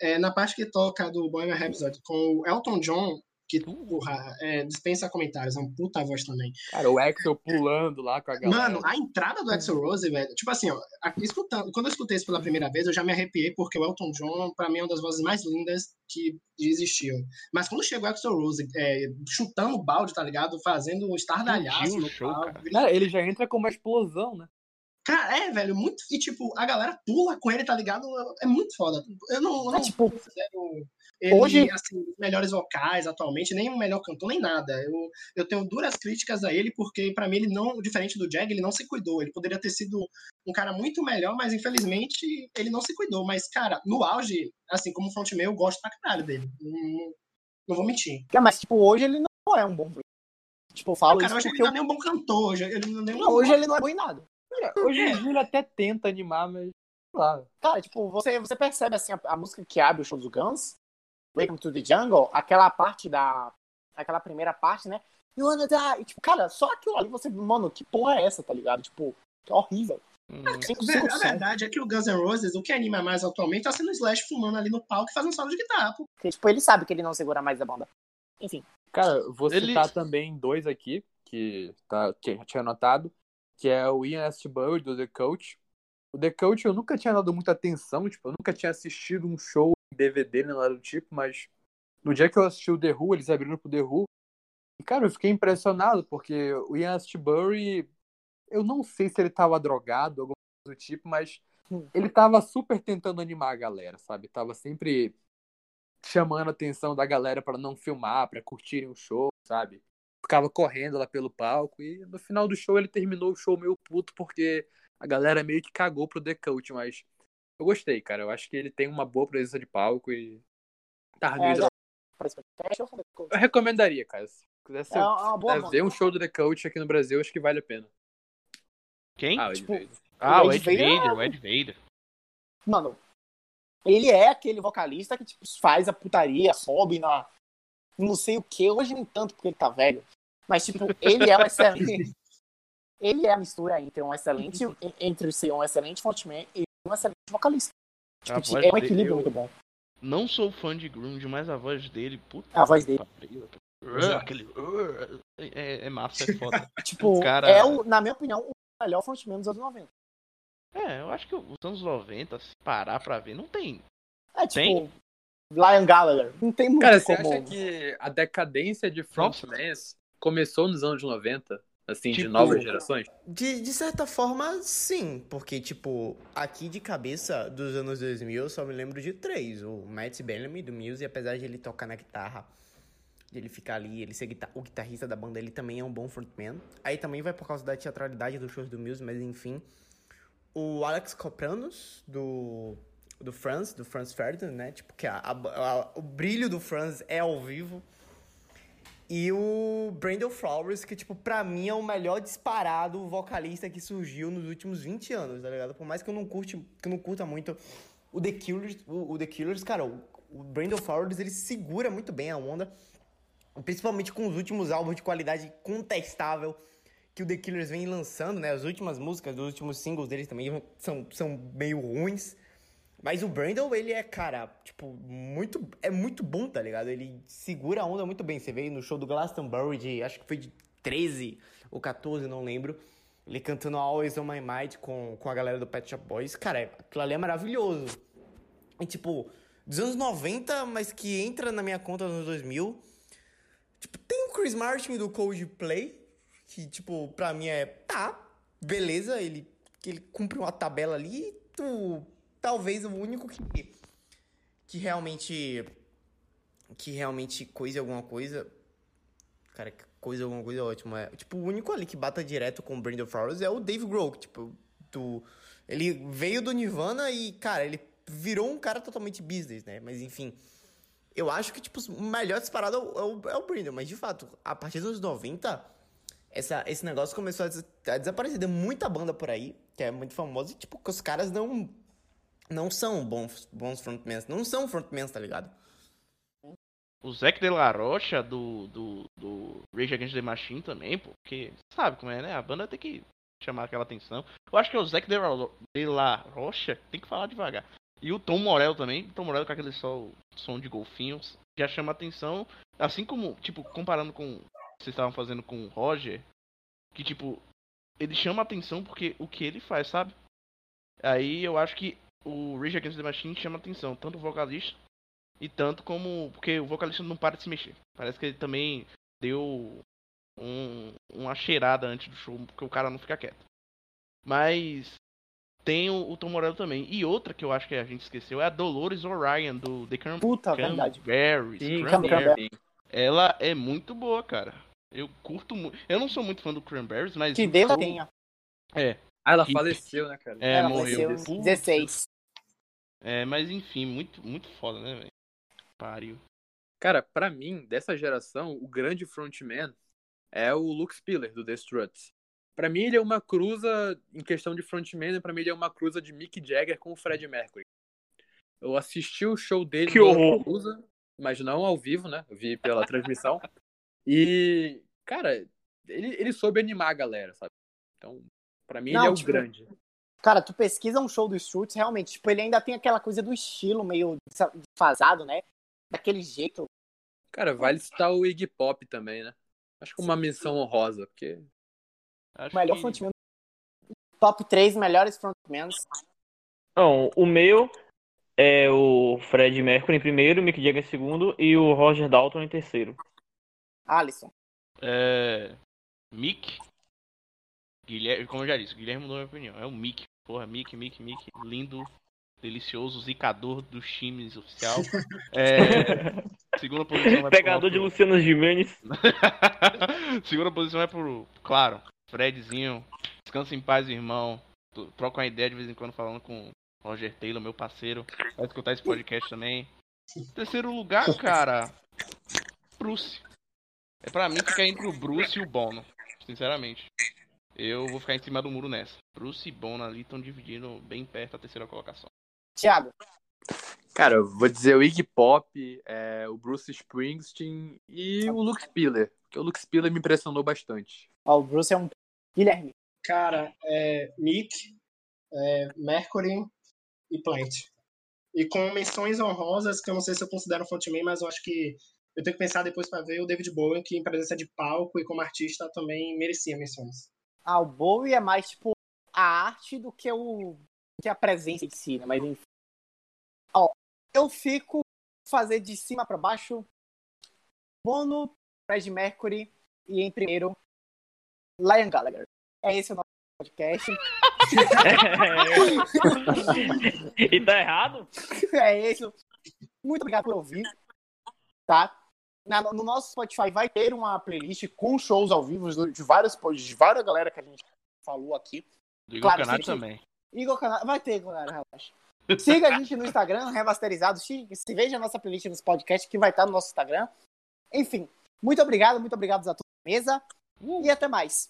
Speaker 5: é, na parte que toca do Bohemian Rhapsody com o Elton John, que, porra, é, dispensa comentários, é um puta voz também.
Speaker 4: Cara, o Axel pulando lá com a galera.
Speaker 5: Mano, a entrada do Axel Rose, velho, tipo assim, ó, escutando, quando eu escutei isso pela primeira vez, eu já me arrepiei, porque o Elton John, pra mim, é uma das vozes mais lindas que existiam. Mas quando chegou o Axel Rose, é, chutando o balde, tá ligado? Fazendo um estardalhaço no
Speaker 3: show,
Speaker 5: palco,
Speaker 3: cara.
Speaker 4: Cara, ele já entra com uma explosão, né?
Speaker 5: Cara, é, velho, muito. E, tipo, a galera pula com ele, tá ligado? É muito foda. Eu não, eu
Speaker 1: É,
Speaker 5: não
Speaker 1: tipo,
Speaker 5: considero ele,
Speaker 1: hoje-
Speaker 5: assim, os melhores vocais atualmente, nem o melhor cantor, nem nada. Eu, eu tenho duras críticas a ele, porque, pra mim, ele não, diferente do Jag, ele não se cuidou. Ele poderia ter sido um cara muito melhor, mas, infelizmente, ele não se cuidou. Mas, cara, no auge, assim, como frontman, eu gosto pra caralho dele. Não, não vou mentir.
Speaker 1: É, Mas, tipo, hoje ele não é um bom. Tipo, eu falo
Speaker 5: Cara,
Speaker 1: isso
Speaker 5: hoje ele não
Speaker 1: eu...
Speaker 5: é nem um bom cantor. Hoje ele não é nem um
Speaker 1: Não, hoje ele não é bom em nada.
Speaker 4: Cara, hoje em dia ele até tenta animar, mas. Lá.
Speaker 1: Cara, tipo, você, você percebe, assim, a, a música que abre o show do Guns, Welcome to the Jungle, aquela parte da... Aquela primeira parte, né? You wanna die. E, tipo, cara, só aquilo ali você... Mano, que porra é essa, tá ligado? Tipo, que horrível.
Speaker 3: Hum.
Speaker 5: A verdade é que o Guns N' Roses, o que anima mais atualmente, tá sendo o Slash fumando ali no palco e fazendo solo de guitarra. pô.
Speaker 1: Porque, tipo, ele sabe que ele não segura mais a banda. Enfim.
Speaker 4: Cara, vou
Speaker 3: Ele-
Speaker 4: citar também dois aqui, que, tá, que eu tinha anotado, que é o Ian Astbury, do The Coach. O The Coach eu nunca tinha dado muita atenção, tipo, eu nunca tinha assistido um show DVD, nem nada do tipo, mas no dia que eu assisti o The Who, eles abriram pro The Who, e, cara, eu fiquei impressionado, porque o Ian Astbury, eu não sei se ele tava drogado, alguma coisa do tipo, mas ele tava super tentando animar a galera, sabe? Tava sempre chamando a atenção da galera pra não filmar, pra curtirem o show, sabe? Ficava correndo lá pelo palco e no final do show ele terminou o show meio puto porque a galera meio que cagou pro The Coach, mas eu gostei, cara. Eu acho que ele tem uma boa presença de palco e meio
Speaker 1: É. Pra esse podcast, eu
Speaker 4: recomendaria, cara. Se quisesse
Speaker 1: É uma, uma boa
Speaker 4: quiser
Speaker 1: banda.
Speaker 4: ver um show do The Coach aqui no Brasil, acho que vale a pena.
Speaker 3: Quem?
Speaker 4: Ah, o
Speaker 1: Tipo,
Speaker 4: Ed Vader.
Speaker 3: Ah,
Speaker 1: o
Speaker 3: o
Speaker 1: Ed
Speaker 3: Ed
Speaker 1: Vader
Speaker 3: Vader,
Speaker 1: é-
Speaker 3: o Ed Vader.
Speaker 1: Mano, ele é aquele vocalista que tipo, faz a putaria, sobe na. Não sei o que, hoje nem tanto porque ele tá velho. Mas, tipo, ele é um excelente. ele é a mistura entre um excelente. Entre ser um excelente frontman e um excelente vocalista.
Speaker 3: A
Speaker 1: Tipo, é um
Speaker 3: dele,
Speaker 1: equilíbrio
Speaker 3: eu
Speaker 1: muito bom.
Speaker 3: Não sou fã de grunge, mas a voz dele, puta.
Speaker 1: A voz dele.
Speaker 3: aquele. É, é massa, é foda.
Speaker 1: Tipo,
Speaker 3: cara-
Speaker 1: é, o, na minha opinião, o melhor frontman dos anos 90.
Speaker 3: é, eu acho que os anos 90, se parar pra ver, não tem.
Speaker 1: É tipo.
Speaker 3: Tem?
Speaker 1: Lion Gallagher. Não tem muito
Speaker 4: Cara, você
Speaker 1: como.
Speaker 4: acha que a decadência de frontmans começou nos anos 90? Assim, de
Speaker 3: Tipo-
Speaker 4: novas gerações?
Speaker 6: De, de certa forma, sim. Porque, tipo, aqui de cabeça dos anos 2000, eu só me lembro de três. O Matt Bellamy, do Muse, apesar de ele tocar na guitarra, de ele ficar ali, ele ser guitar- o guitarrista da banda, ele também é um bom frontman. Aí também vai por causa da teatralidade dos shows do Muse, mas enfim. O Alex Copranos, do, do Franz, do Franz Ferdinand, né? Tipo, que a- a- a- o brilho do Franz é ao vivo. E o Brandon Flowers, que, tipo, pra mim é o melhor disparado vocalista que surgiu nos últimos 20 anos, tá ligado? Por mais que eu não curte, que não curta muito o The Killers, o, o The Killers, cara, o, O Brandon Flowers, ele segura muito bem a onda, principalmente com os últimos álbuns de qualidade contestável que o The Killers vem lançando, né? As últimas músicas, os últimos singles deles também são, são meio ruins. Mas o Brandon, ele é, cara, tipo, muito. É muito bom, tá ligado? Ele segura a onda muito bem. Você veio no show do Glastonbury de. Acho que foi de 13 ou 14, não lembro. Ele cantando Always on My Mind com, com a galera do Pet Shop Boys. Cara, aquilo ali é maravilhoso. E, tipo, dos anos 90, mas que entra na minha conta nos anos 2000. Tipo, tem o Chris Martin do Coldplay, que, tipo, pra mim é. Tá, beleza, ele, ele cumpre uma tabela ali. Tu talvez o único que, que realmente. Que realmente coisa alguma coisa. Cara, que coisa alguma coisa é ótimo. É, tipo, o único ali que bata direto com o Brandon Flowers é o Dave Grohl. Tipo, do, ele veio do Nirvana e, cara, ele virou um cara totalmente business, né? Mas enfim. Eu acho que, tipo, o melhor disparado é o, é o Brandon. Mas, de fato, a partir dos 90, essa, esse negócio começou a, des a desaparecer. Tem muita banda por aí, que é muito famosa, e, tipo, que os caras não não são bons, bons frontmans. Não são frontmans, tá ligado?
Speaker 3: O Zac de la Rocha do, do, do Rage Against the Machine também, porque sabe como é, né? A banda tem que chamar aquela atenção. Eu acho que é o Zac de la Rocha, tem que falar devagar. E o Tom Morello também, Tom Morello com aquele som, som de golfinhos, já chama atenção. Assim como, tipo, comparando com vocês estavam fazendo com o Roger, que tipo, ele chama atenção porque o que ele faz, sabe? Aí eu acho que o Rage Against the Machine chama atenção, tanto o vocalista e tanto como. Porque o vocalista não para de se mexer. Parece que ele também deu um, uma cheirada antes do show, porque o cara não fica quieto. Mas tem o, o Tom Morello também. E outra que eu acho que a gente esqueceu é a Dolores Orion do The Cran
Speaker 1: Puta, verdade.
Speaker 3: Sim, Cranberries. Ela é muito boa, cara. Eu curto muito. Eu não sou muito fã do Cranberries, mas.
Speaker 1: Que Deus tenha.
Speaker 3: É.
Speaker 4: Ah, ela faleceu, né, cara?
Speaker 3: É,
Speaker 1: Ela
Speaker 3: morreu.
Speaker 1: faleceu em 16.
Speaker 3: É, mas enfim, muito, muito foda, né, velho? Pariu.
Speaker 4: Cara, pra mim, dessa geração, o grande frontman é o Luke Spiller, do The Struts. Pra mim, ele é uma cruza, em questão de frontman, pra mim ele é uma cruza de Mick Jagger com o Fred Mercury. Eu assisti o show dele
Speaker 2: Que horror.
Speaker 4: Lollapalooza, mas não ao vivo, né? Eu vi pela transmissão. E, cara, ele, ele soube animar a galera, sabe? Então, pra mim,
Speaker 1: Não,
Speaker 4: ele é o
Speaker 1: tipo,
Speaker 4: grande.
Speaker 1: Cara, tu pesquisa um show do Struts, realmente, tipo, ele ainda tem aquela coisa do estilo meio desfasado, né? Daquele jeito.
Speaker 4: Cara, vale citar o Iggy Pop também, né? Acho que uma menção honrosa, porque
Speaker 3: Acho
Speaker 1: O melhor
Speaker 3: que-
Speaker 1: frontman. Top 3 melhores frontmans.
Speaker 2: Não, o meu é o Fred Mercury em primeiro, o Mick Jagger em segundo e o Roger Dalton em terceiro.
Speaker 1: Alisson.
Speaker 3: É. Mick. Guilherme, como eu já disse, Guilherme mudou minha opinião. É o Mick. Porra, Mick, Mick, Mick. Lindo, delicioso, zicador dos times oficial. É. Segunda posição vai pro
Speaker 2: Pegador de
Speaker 3: nosso-
Speaker 2: Luciano Gimenez.
Speaker 3: Segunda posição é pro. Claro, Fredzinho. Descansa em paz, irmão. Troca uma ideia de vez em quando falando com o Roger Taylor, meu parceiro. Vai escutar esse podcast também. Terceiro lugar, cara. Bruce. É pra mim ficar entre o Bruce e o Bono. Sinceramente. Eu vou ficar em cima do muro nessa. Bruce e Bono ali estão dividindo bem perto a terceira colocação.
Speaker 1: Thiago.
Speaker 4: Cara, eu vou dizer o Iggy Pop, é, o Bruce Springsteen e o Luke Spiller. Porque o Luke Spiller me impressionou bastante.
Speaker 1: Ó, o Bruce é um. Guilherme.
Speaker 5: Cara, é Mick, é Mercury e Plant. E com menções honrosas, que eu não sei se eu considero um frontman, mas eu acho que eu tenho que pensar depois pra ver o David Bowie, que em presença de palco e como artista também merecia menções.
Speaker 1: Ah, o Bowie é mais, tipo, a arte do que o. que a presença em si, né? Mas enfim. Ó, eu fico fazer de cima pra baixo. Bono, Fred Mercury e em primeiro, Lion Gallagher. É esse o nosso podcast.
Speaker 2: e tá errado?
Speaker 1: é esse. Muito obrigado por ouvir. Tá? Na- no nosso Spotify vai ter uma playlist com shows ao vivo de vários de várias galera que a gente falou aqui.
Speaker 3: Do Igor
Speaker 1: Claro,
Speaker 3: Canário também.
Speaker 1: Igor Canal. Vai ter, galera, relaxa. Siga a gente no Instagram, Remasterizado. Se se veja a nossa playlist nos podcasts que vai estar no nosso Instagram. Enfim, muito obrigado, muito obrigado a todos da mesa. E até mais.